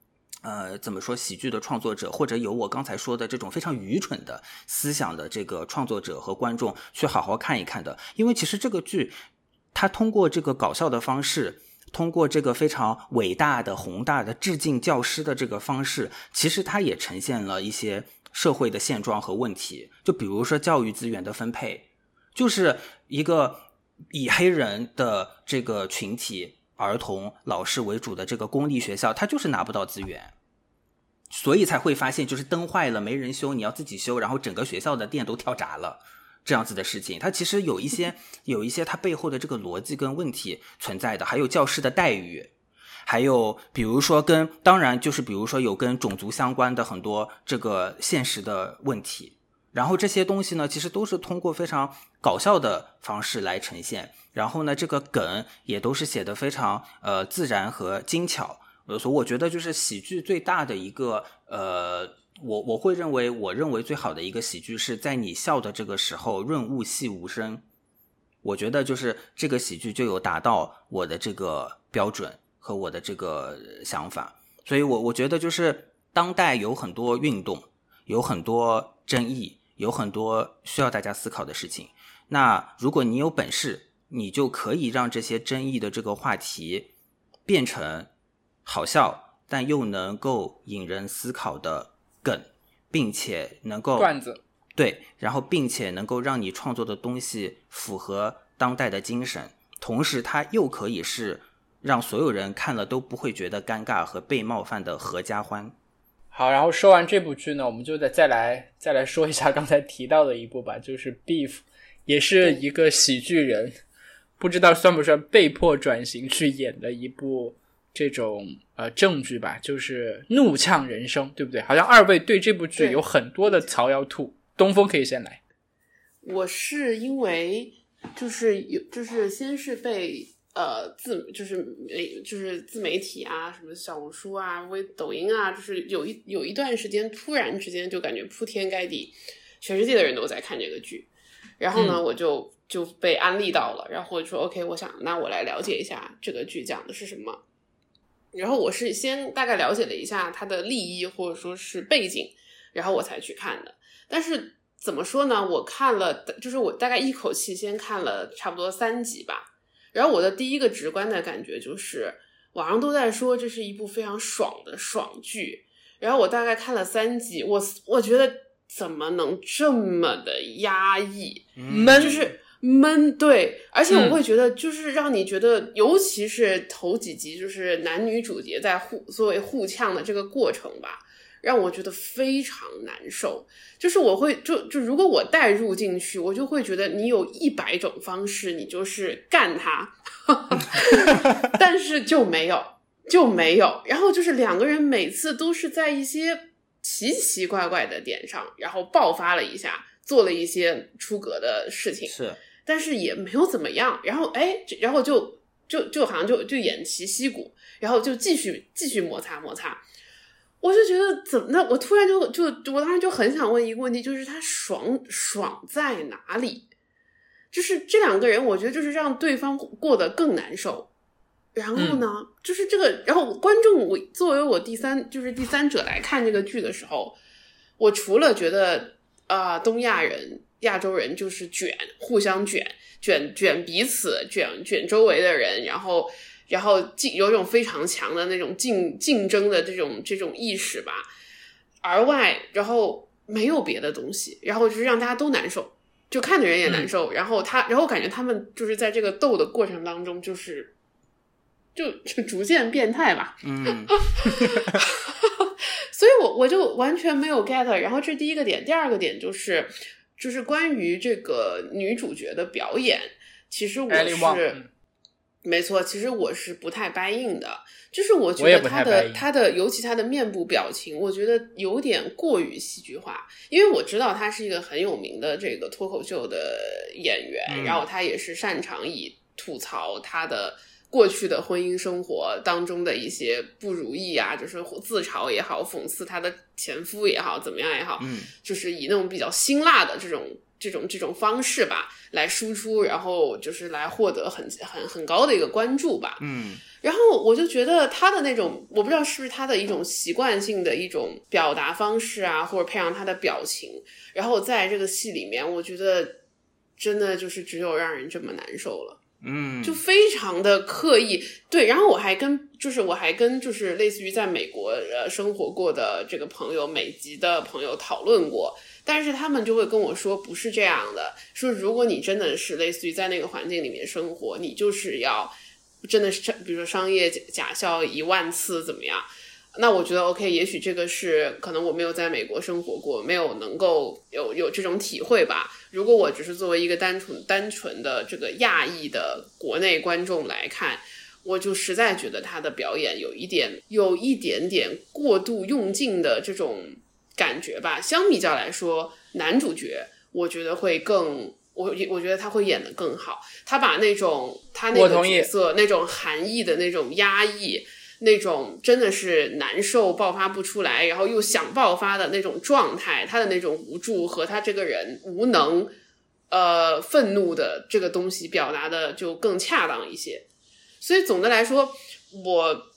呃，怎么说？喜剧的创作者，或者有我刚才说的这种非常愚蠢的思想的这个创作者和观众，去好好看一看的。因为其实这个剧，它通过这个搞笑的方式，通过这个非常伟大的宏大的致敬教师的这个方式，其实它也呈现了一些社会的现状和问题。就比如说教育资源的分配，就是一个以黑人的这个群体。儿童老师为主的这个公立学校，他就是拿不到资源，所以才会发现就是灯坏了没人修，你要自己修，然后整个学校的电都跳闸了，这样子的事情。它其实有一些有一些它背后的这个逻辑跟问题存在的，还有教师的待遇，还有比如说跟当然就是比如说有跟种族相关的很多这个现实的问题。然后这些东西呢，其实都是通过非常搞笑的方式来呈现。然后呢，这个梗也都是写的非常呃自然和精巧。呃，所以我觉得就是喜剧最大的一个呃，我我会认为我认为最好的一个喜剧是在你笑的这个时候润物细无声。我觉得就是这个喜剧就有达到我的这个标准和我的这个想法。所以我我觉得就是当代有很多运动，有很多争议。有很多需要大家思考的事情。那如果你有本事，你就可以让这些争议的这个话题变成好笑但又能够引人思考的梗，并且能够段子对，然后并且能够让你创作的东西符合当代的精神，同时它又可以是让所有人看了都不会觉得尴尬和被冒犯的合家欢。好，然后说完这部剧呢，我们就再再来再来说一下刚才提到的一部吧，就是《Beef》，也是一个喜剧人，不知道算不算被迫转型去演的一部这种呃正剧吧，就是《怒呛人生》，对不对？好像二位对这部剧有很多的槽要吐，东风可以先来。我是因为就是有就是先是被。呃，自就是媒就是自媒体啊，什么小红书啊、微抖音啊，就是有一有一段时间突然之间就感觉铺天盖地，全世界的人都在看这个剧，然后呢，我就就被安利到了，然后我就说 OK，我想那我来了解一下这个剧讲的是什么。然后我是先大概了解了一下它的利益或者说是背景，然后我才去看的。但是怎么说呢？我看了，就是我大概一口气先看了差不多三集吧。然后我的第一个直观的感觉就是，网上都在说这是一部非常爽的爽剧。然后我大概看了三集，我我觉得怎么能这么的压抑，闷，就是闷。对，而且我会觉得，就是让你觉得，尤其是头几集，就是男女主角在互作为互呛的这个过程吧。让我觉得非常难受，就是我会就就如果我代入进去，我就会觉得你有一百种方式，你就是干他，但是就没有就没有，然后就是两个人每次都是在一些奇奇怪怪的点上，然后爆发了一下，做了一些出格的事情，是，但是也没有怎么样，然后哎，然后就就就好像就就偃旗息鼓，然后就继续继续摩擦摩擦。我就觉得怎么那我突然就就我当时就很想问一个问题，就是他爽爽在哪里？就是这两个人，我觉得就是让对方过得更难受。然后呢，就是这个，然后观众我作为我第三就是第三者来看这个剧的时候，我除了觉得啊东亚人亚洲人就是卷，互相卷卷卷彼此，卷卷周围的人，然后。然后竞有一种非常强的那种竞竞争的这种这种意识吧，而外，然后没有别的东西，然后就是让大家都难受，就看的人也难受。然后他，然后感觉他们就是在这个斗的过程当中，就是就就逐渐变态吧。嗯，所以我我就完全没有 get。然后这第一个点，第二个点就是就是关于这个女主角的表演，其实我是。没错，其实我是不太掰硬的，就是我觉得他的他的，尤其他的面部表情，我觉得有点过于戏剧化。因为我知道他是一个很有名的这个脱口秀的演员，然后他也是擅长以吐槽他的过去的婚姻生活当中的一些不如意啊，就是自嘲也好，讽刺他的前夫也好，怎么样也好，嗯，就是以那种比较辛辣的这种。这种这种方式吧，来输出，然后就是来获得很很很高的一个关注吧。嗯，然后我就觉得他的那种，我不知道是不是他的一种习惯性的一种表达方式啊，或者配上他的表情，然后在这个戏里面，我觉得真的就是只有让人这么难受了。嗯，就非常的刻意。对，然后我还跟就是我还跟就是类似于在美国呃生活过的这个朋友，美籍的朋友讨论过。但是他们就会跟我说，不是这样的。说如果你真的是类似于在那个环境里面生活，你就是要真的是，比如说商业假笑一万次怎么样？那我觉得 OK，也许这个是可能我没有在美国生活过，没有能够有有这种体会吧。如果我只是作为一个单纯单纯的这个亚裔的国内观众来看，我就实在觉得他的表演有一点有一点点过度用尽的这种。感觉吧，相比较来说，男主角我觉得会更我我觉得他会演的更好。他把那种他那个角色那种含义的那种压抑，那种真的是难受爆发不出来，然后又想爆发的那种状态，他的那种无助和他这个人无能，呃，愤怒的这个东西表达的就更恰当一些。所以总的来说，我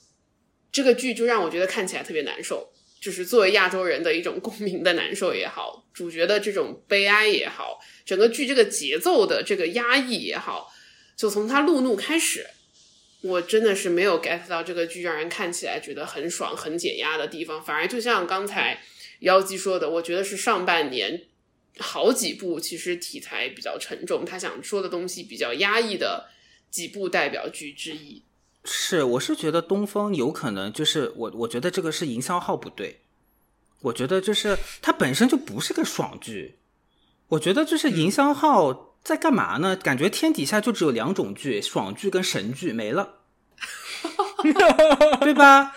这个剧就让我觉得看起来特别难受。就是作为亚洲人的一种共鸣的难受也好，主角的这种悲哀也好，整个剧这个节奏的这个压抑也好，就从他路怒开始，我真的是没有 get 到这个剧让人看起来觉得很爽、很解压的地方。反而就像刚才妖姬说的，我觉得是上半年好几部其实题材比较沉重，他想说的东西比较压抑的几部代表剧之一。是，我是觉得东风有可能就是我，我觉得这个是营销号不对。我觉得就是它本身就不是个爽剧，我觉得就是营销号在干嘛呢？感觉天底下就只有两种剧，爽剧跟神剧没了，对吧？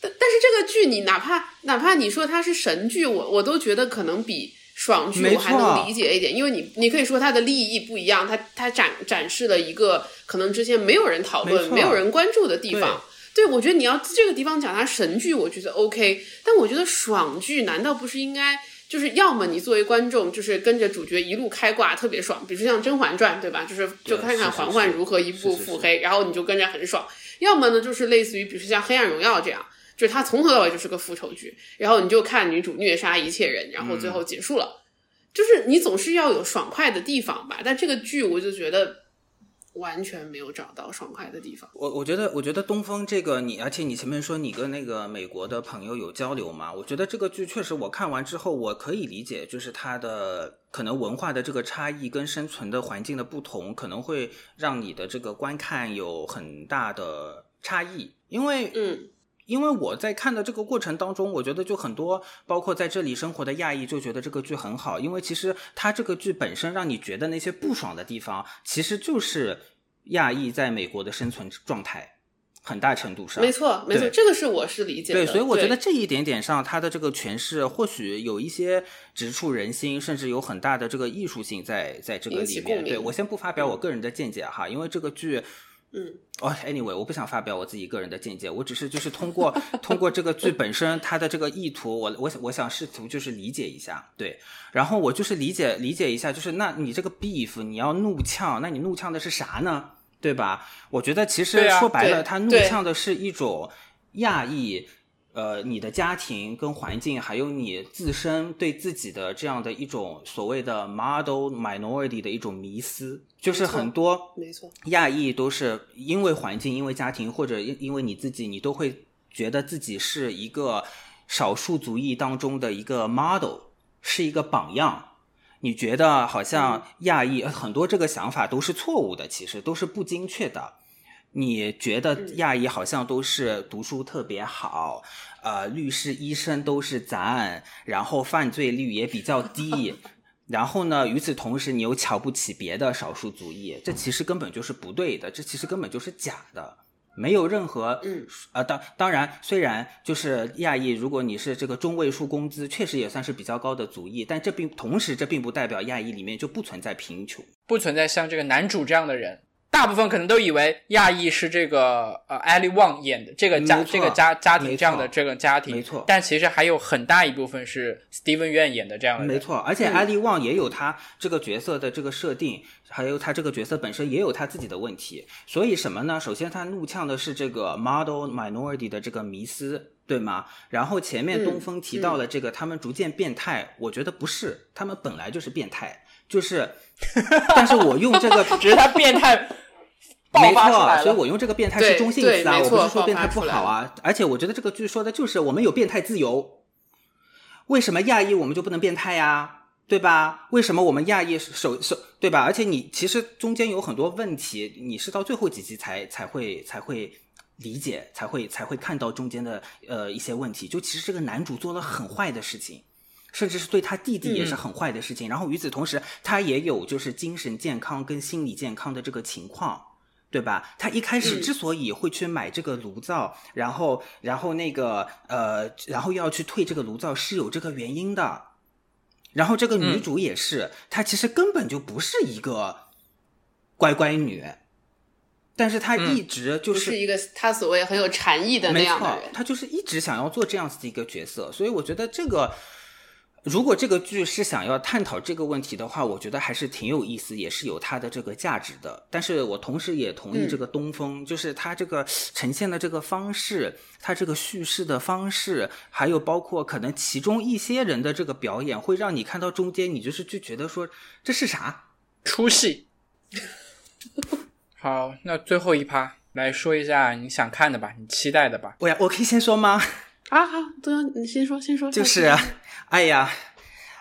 但但是这个剧你哪怕哪怕你说它是神剧，我我都觉得可能比。爽剧我还能理解一点，因为你你可以说它的利益不一样，它它展展示了一个可能之前没有人讨论、没有人关注的地方。对，我觉得你要这个地方讲它神剧，我觉得 OK。但我觉得爽剧难道不是应该就是要么你作为观众，就是跟着主角一路开挂，特别爽，比如说像《甄嬛传》，对吧？就是就看看嬛嬛如何一步腹黑，然后你就跟着很爽。要么呢，就是类似于比如说像《黑暗荣耀》这样，就是它从头到尾就是个复仇剧，然后你就看女主虐杀一切人，然后最后结束了。就是你总是要有爽快的地方吧？但这个剧我就觉得。完全没有找到爽快的地方。我我觉得，我觉得东风这个你，而且你前面说你跟那个美国的朋友有交流嘛？我觉得这个剧确实，我看完之后我可以理解，就是它的可能文化的这个差异跟生存的环境的不同，可能会让你的这个观看有很大的差异。因为，嗯，因为我在看的这个过程当中，我觉得就很多，包括在这里生活的亚裔就觉得这个剧很好，因为其实它这个剧本身让你觉得那些不爽的地方，其实就是。亚裔在美国的生存状态，很大程度上，没错，没错，这个是我是理解的。对，所以我觉得这一点点上，它的这个诠释或许有一些直触人心，甚至有很大的这个艺术性在在这个里面。对我先不发表我个人的见解哈，因为这个剧，嗯，哦，anyway，我不想发表我自己个人的见解，我只是就是通过通过这个剧本身它的这个意图，我我我想试图就是理解一下，对，然后我就是理解理解一下，就是那你这个 beef 你要怒呛，那你怒呛的是啥呢？对吧？我觉得其实说白了，他怒呛的是一种亚裔，呃，你的家庭跟环境，还有你自身对自己的这样的一种所谓的 model minority 的一种迷思，就是很多没错亚裔都是因为环境、因为家庭或者因因为你自己，你都会觉得自己是一个少数族裔当中的一个 model，是一个榜样。你觉得好像亚裔很多这个想法都是错误的，其实都是不精确的。你觉得亚裔好像都是读书特别好，呃，律师、医生都是咱，然后犯罪率也比较低，然后呢，与此同时你又瞧不起别的少数族裔，这其实根本就是不对的，这其实根本就是假的。没有任何，嗯，呃，当当然，虽然就是亚裔，如果你是这个中位数工资，确实也算是比较高的族裔，但这并同时这并不代表亚裔里面就不存在贫穷，不存在像这个男主这样的人。大部分可能都以为亚裔是这个呃艾利旺演的这个家这个家家庭这样的这个家庭，没错。但其实还有很大一部分是 Steven Yeun 演的这样的，没错。而且艾利旺也有他这个角色的这个设定，还有他这个角色本身也有他自己的问题。所以什么呢？首先他怒呛的是这个 model minority 的这个迷思，对吗？然后前面东风提到了这个他们逐渐变态，我觉得不是，他们本来就是变态。就是，但是我用这个，只是他变态，没错，所以我用这个变态是中性词啊，我不是说变态不好啊。而且我觉得这个剧说的就是我们有变态自由，为什么亚裔我们就不能变态呀？对吧？为什么我们亚裔首首对吧？而且你其实中间有很多问题，你是到最后几集才才会才会理解，才会才会看到中间的呃一些问题。就其实这个男主做了很坏的事情。甚至是对他弟弟也是很坏的事情，然后与此同时，他也有就是精神健康跟心理健康的这个情况，对吧？他一开始之所以会去买这个炉灶，然后然后那个呃，然后又要去退这个炉灶，是有这个原因的。然后这个女主也是，她其实根本就不是一个乖乖女，但是她一直就是一个她所谓很有禅意的那样的人，她就是一直想要做这样子的一个角色，所以我觉得这个。如果这个剧是想要探讨这个问题的话，我觉得还是挺有意思，也是有它的这个价值的。但是我同时也同意这个东风，就是它这个呈现的这个方式，它这个叙事的方式，还有包括可能其中一些人的这个表演，会让你看到中间，你就是就觉得说这是啥出戏。好，那最后一趴来说一下你想看的吧，你期待的吧。我呀，我可以先说吗？啊好，都要你先说，先说。就是，哎呀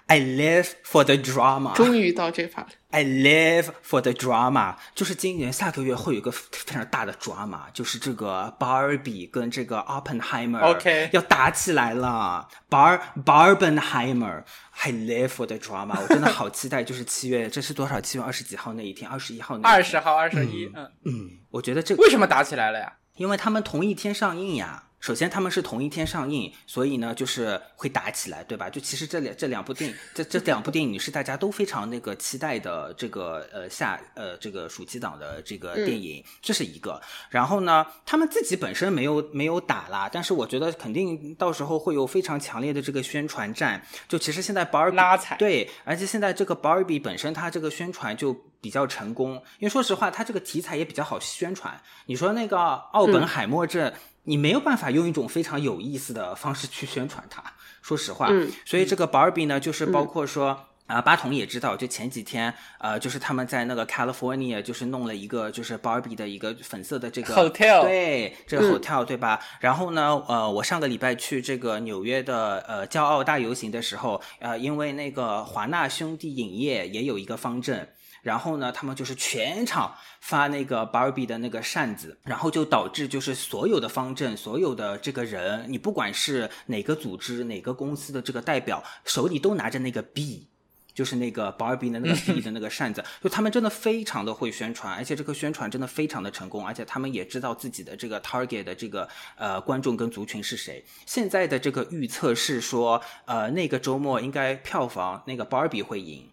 ，I live for the drama。终于到这趴了。I live for the drama。就是今年下个月会有一个非常大的 drama，就是这个 Barbie 跟这个 Oppenheimer OK 要打起来了。Bar Barbenheimer。I live for the drama。我真的好期待，就是七月，这是多少？七月二十几号那一天，二十一号那。二十号，二十一。嗯嗯，我觉得这为什么打起来了呀？因为他们同一天上映呀。首先他们是同一天上映，所以呢就是会打起来，对吧？就其实这两这两部电影，这这两部电影是大家都非常那个期待的这个呃下呃这个暑期档的这个电影，这是一个。然后呢，他们自己本身没有没有打啦，但是我觉得肯定到时候会有非常强烈的这个宣传战。就其实现在 Barbie 拉踩对，而且现在这个 Barbie 本身它这个宣传就比较成功，因为说实话，它这个题材也比较好宣传。你说那个奥本海默这。你没有办法用一种非常有意思的方式去宣传它，说实话。嗯，所以这个 Barbie 呢，就是包括说啊，巴童也知道，就前几天呃，就是他们在那个 California 就是弄了一个就是 Barbie 的一个粉色的这个 hotel，对，这个 hotel 对吧？然后呢，呃，我上个礼拜去这个纽约的呃骄傲大游行的时候，呃，因为那个华纳兄弟影业也有一个方阵。然后呢，他们就是全场发那个 Barbie 的那个扇子，然后就导致就是所有的方阵，所有的这个人，你不管是哪个组织、哪个公司的这个代表，手里都拿着那个 B，就是那个 Barbie 的那个 B 的那个扇子，就他们真的非常的会宣传，而且这个宣传真的非常的成功，而且他们也知道自己的这个 target 的这个呃观众跟族群是谁。现在的这个预测是说，呃，那个周末应该票房那个 Barbie 会赢。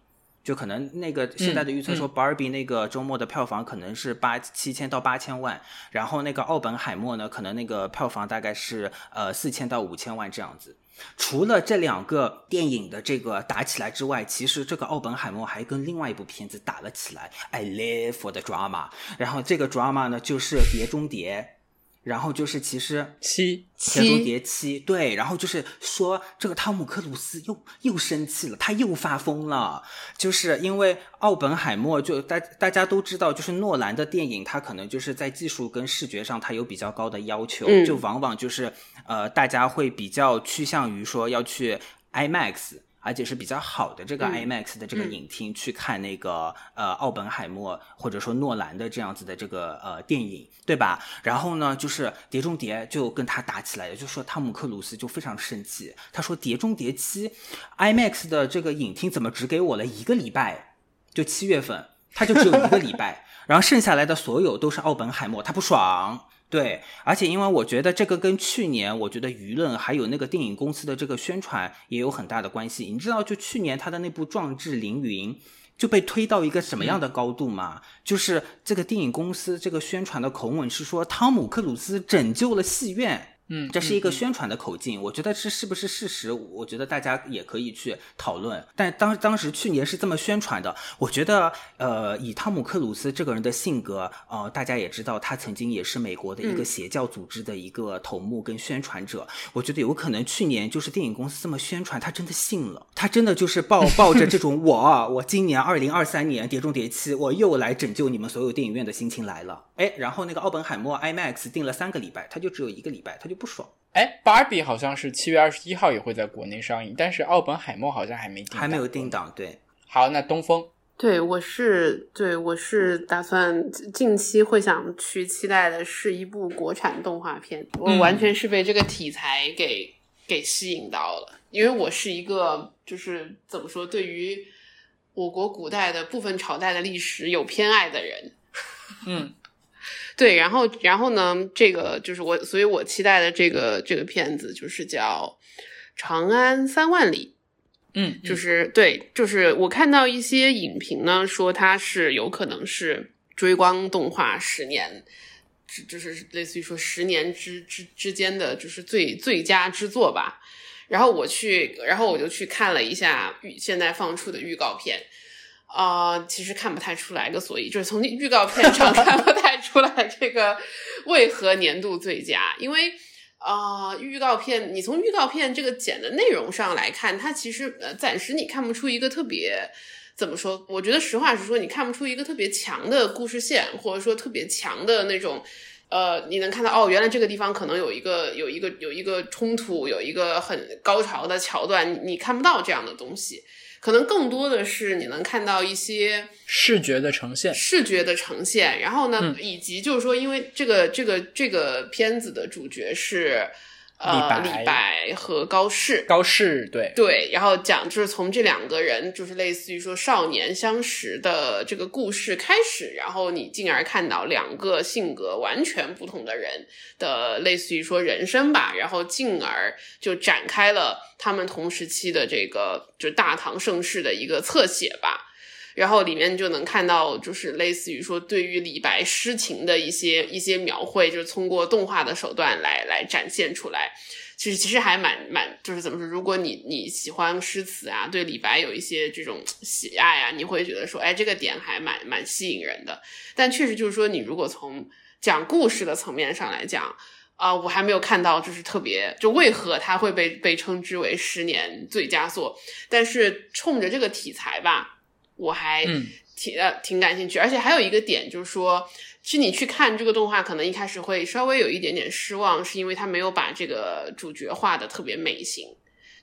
就可能那个现在的预测说，Barbie 那个周末的票房可能是八七千到八千万，然后那个奥本海默呢，可能那个票房大概是呃四千到五千万这样子。除了这两个电影的这个打起来之外，其实这个奥本海默还跟另外一部片子打了起来，I live for the drama。然后这个 drama 呢就是《碟中谍》。然后就是其实七《碟中谍七》对，然后就是说这个汤姆克鲁斯又又生气了，他又发疯了，就是因为奥本海默就大大家都知道，就是诺兰的电影，他可能就是在技术跟视觉上他有比较高的要求，就往往就是呃大家会比较趋向于说要去 IMAX。而且是比较好的这个 IMAX 的这个影厅去看那个呃奥本海默或者说诺兰的这样子的这个呃电影，对吧？然后呢，就是《碟中谍》就跟他打起来了，就说汤姆克鲁斯就非常生气，他说《碟中谍七》IMAX 的这个影厅怎么只给我了一个礼拜？就七月份，他就只有一个礼拜，然后剩下来的所有都是奥本海默，他不爽。对，而且因为我觉得这个跟去年，我觉得舆论还有那个电影公司的这个宣传也有很大的关系。你知道，就去年他的那部《壮志凌云》就被推到一个什么样的高度吗？就是这个电影公司这个宣传的口吻是说，汤姆克鲁斯拯救了戏院。嗯，这是一个宣传的口径，我觉得这是不是事实？我觉得大家也可以去讨论。但当当时去年是这么宣传的，我觉得呃，以汤姆克鲁斯这个人的性格，呃，大家也知道，他曾经也是美国的一个邪教组织的一个头目跟宣传者。我觉得有可能去年就是电影公司这么宣传，他真的信了，他真的就是抱抱着这种我我今年二零二三年碟中谍七我又来拯救你们所有电影院的心情来了。哎，然后那个奥本海默 IMAX 定了三个礼拜，他就只有一个礼拜，他就。不爽。哎，芭比好像是七月二十一号也会在国内上映，但是奥本海默好像还没定，还没有定档。对，好，那东风，对我是对我是打算近期会想去期待的是一部国产动画片，我完全是被这个题材给给吸引到了，因为我是一个就是怎么说，对于我国古代的部分朝代的历史有偏爱的人，嗯。对，然后，然后呢？这个就是我，所以我期待的这个这个片子就是叫《长安三万里》。嗯，就是对，就是我看到一些影评呢，说它是有可能是追光动画十年，就是类似于说十年之之之间的就是最最佳之作吧。然后我去，然后我就去看了一下预现在放出的预告片。啊，其实看不太出来个所以，就是从预告片上 看不太出来这个为何年度最佳，因为啊，预告片你从预告片这个剪的内容上来看，它其实呃暂时你看不出一个特别怎么说？我觉得实话实说，你看不出一个特别强的故事线，或者说特别强的那种呃，你能看到哦，原来这个地方可能有一个有一个有一个冲突，有一个很高潮的桥段，你看不到这样的东西。可能更多的是你能看到一些视觉的呈现，视觉的呈现。然后呢，以及就是说，因为这个这个这个片子的主角是呃李白李白和高适。高适对对，然后讲就是从这两个人，就是类似于说少年相识的这个故事开始，然后你进而看到两个性格完全不同的人的类似于说人生吧，然后进而就展开了他们同时期的这个就大唐盛世的一个侧写吧。然后里面就能看到，就是类似于说对于李白诗情的一些一些描绘，就是通过动画的手段来来展现出来。其实其实还蛮蛮，就是怎么说？如果你你喜欢诗词啊，对李白有一些这种喜爱啊，你会觉得说，哎，这个点还蛮蛮吸引人的。但确实就是说，你如果从讲故事的层面上来讲，啊、我还没有看到就是特别就为何它会被被称之为十年最佳作。但是冲着这个题材吧，我还嗯挺呃挺感兴趣。而且还有一个点就是说，其实你去看这个动画，可能一开始会稍微有一点点失望，是因为他没有把这个主角画的特别美型。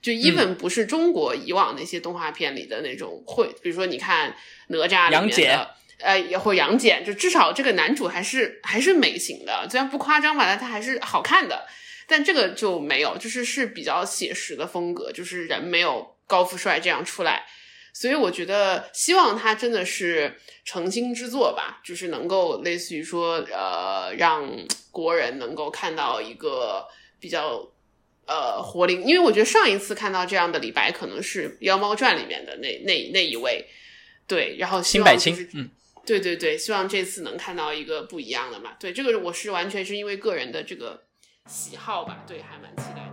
就 even 不是中国以往那些动画片里的那种会，比如说你看哪吒里杨戬面的，呃，也或杨戬，就至少这个男主还是还是美型的，虽然不夸张吧，但他还是好看的。但这个就没有，就是是比较写实的风格，就是人没有高富帅这样出来，所以我觉得希望他真的是诚心之作吧，就是能够类似于说，呃，让国人能够看到一个比较呃活灵，因为我觉得上一次看到这样的李白可能是《妖猫传》里面的那那那一位，对，然后希辛柏青望，嗯，对对对，希望这次能看到一个不一样的嘛。对，这个我是完全是因为个人的这个喜好吧，对，还蛮期待的。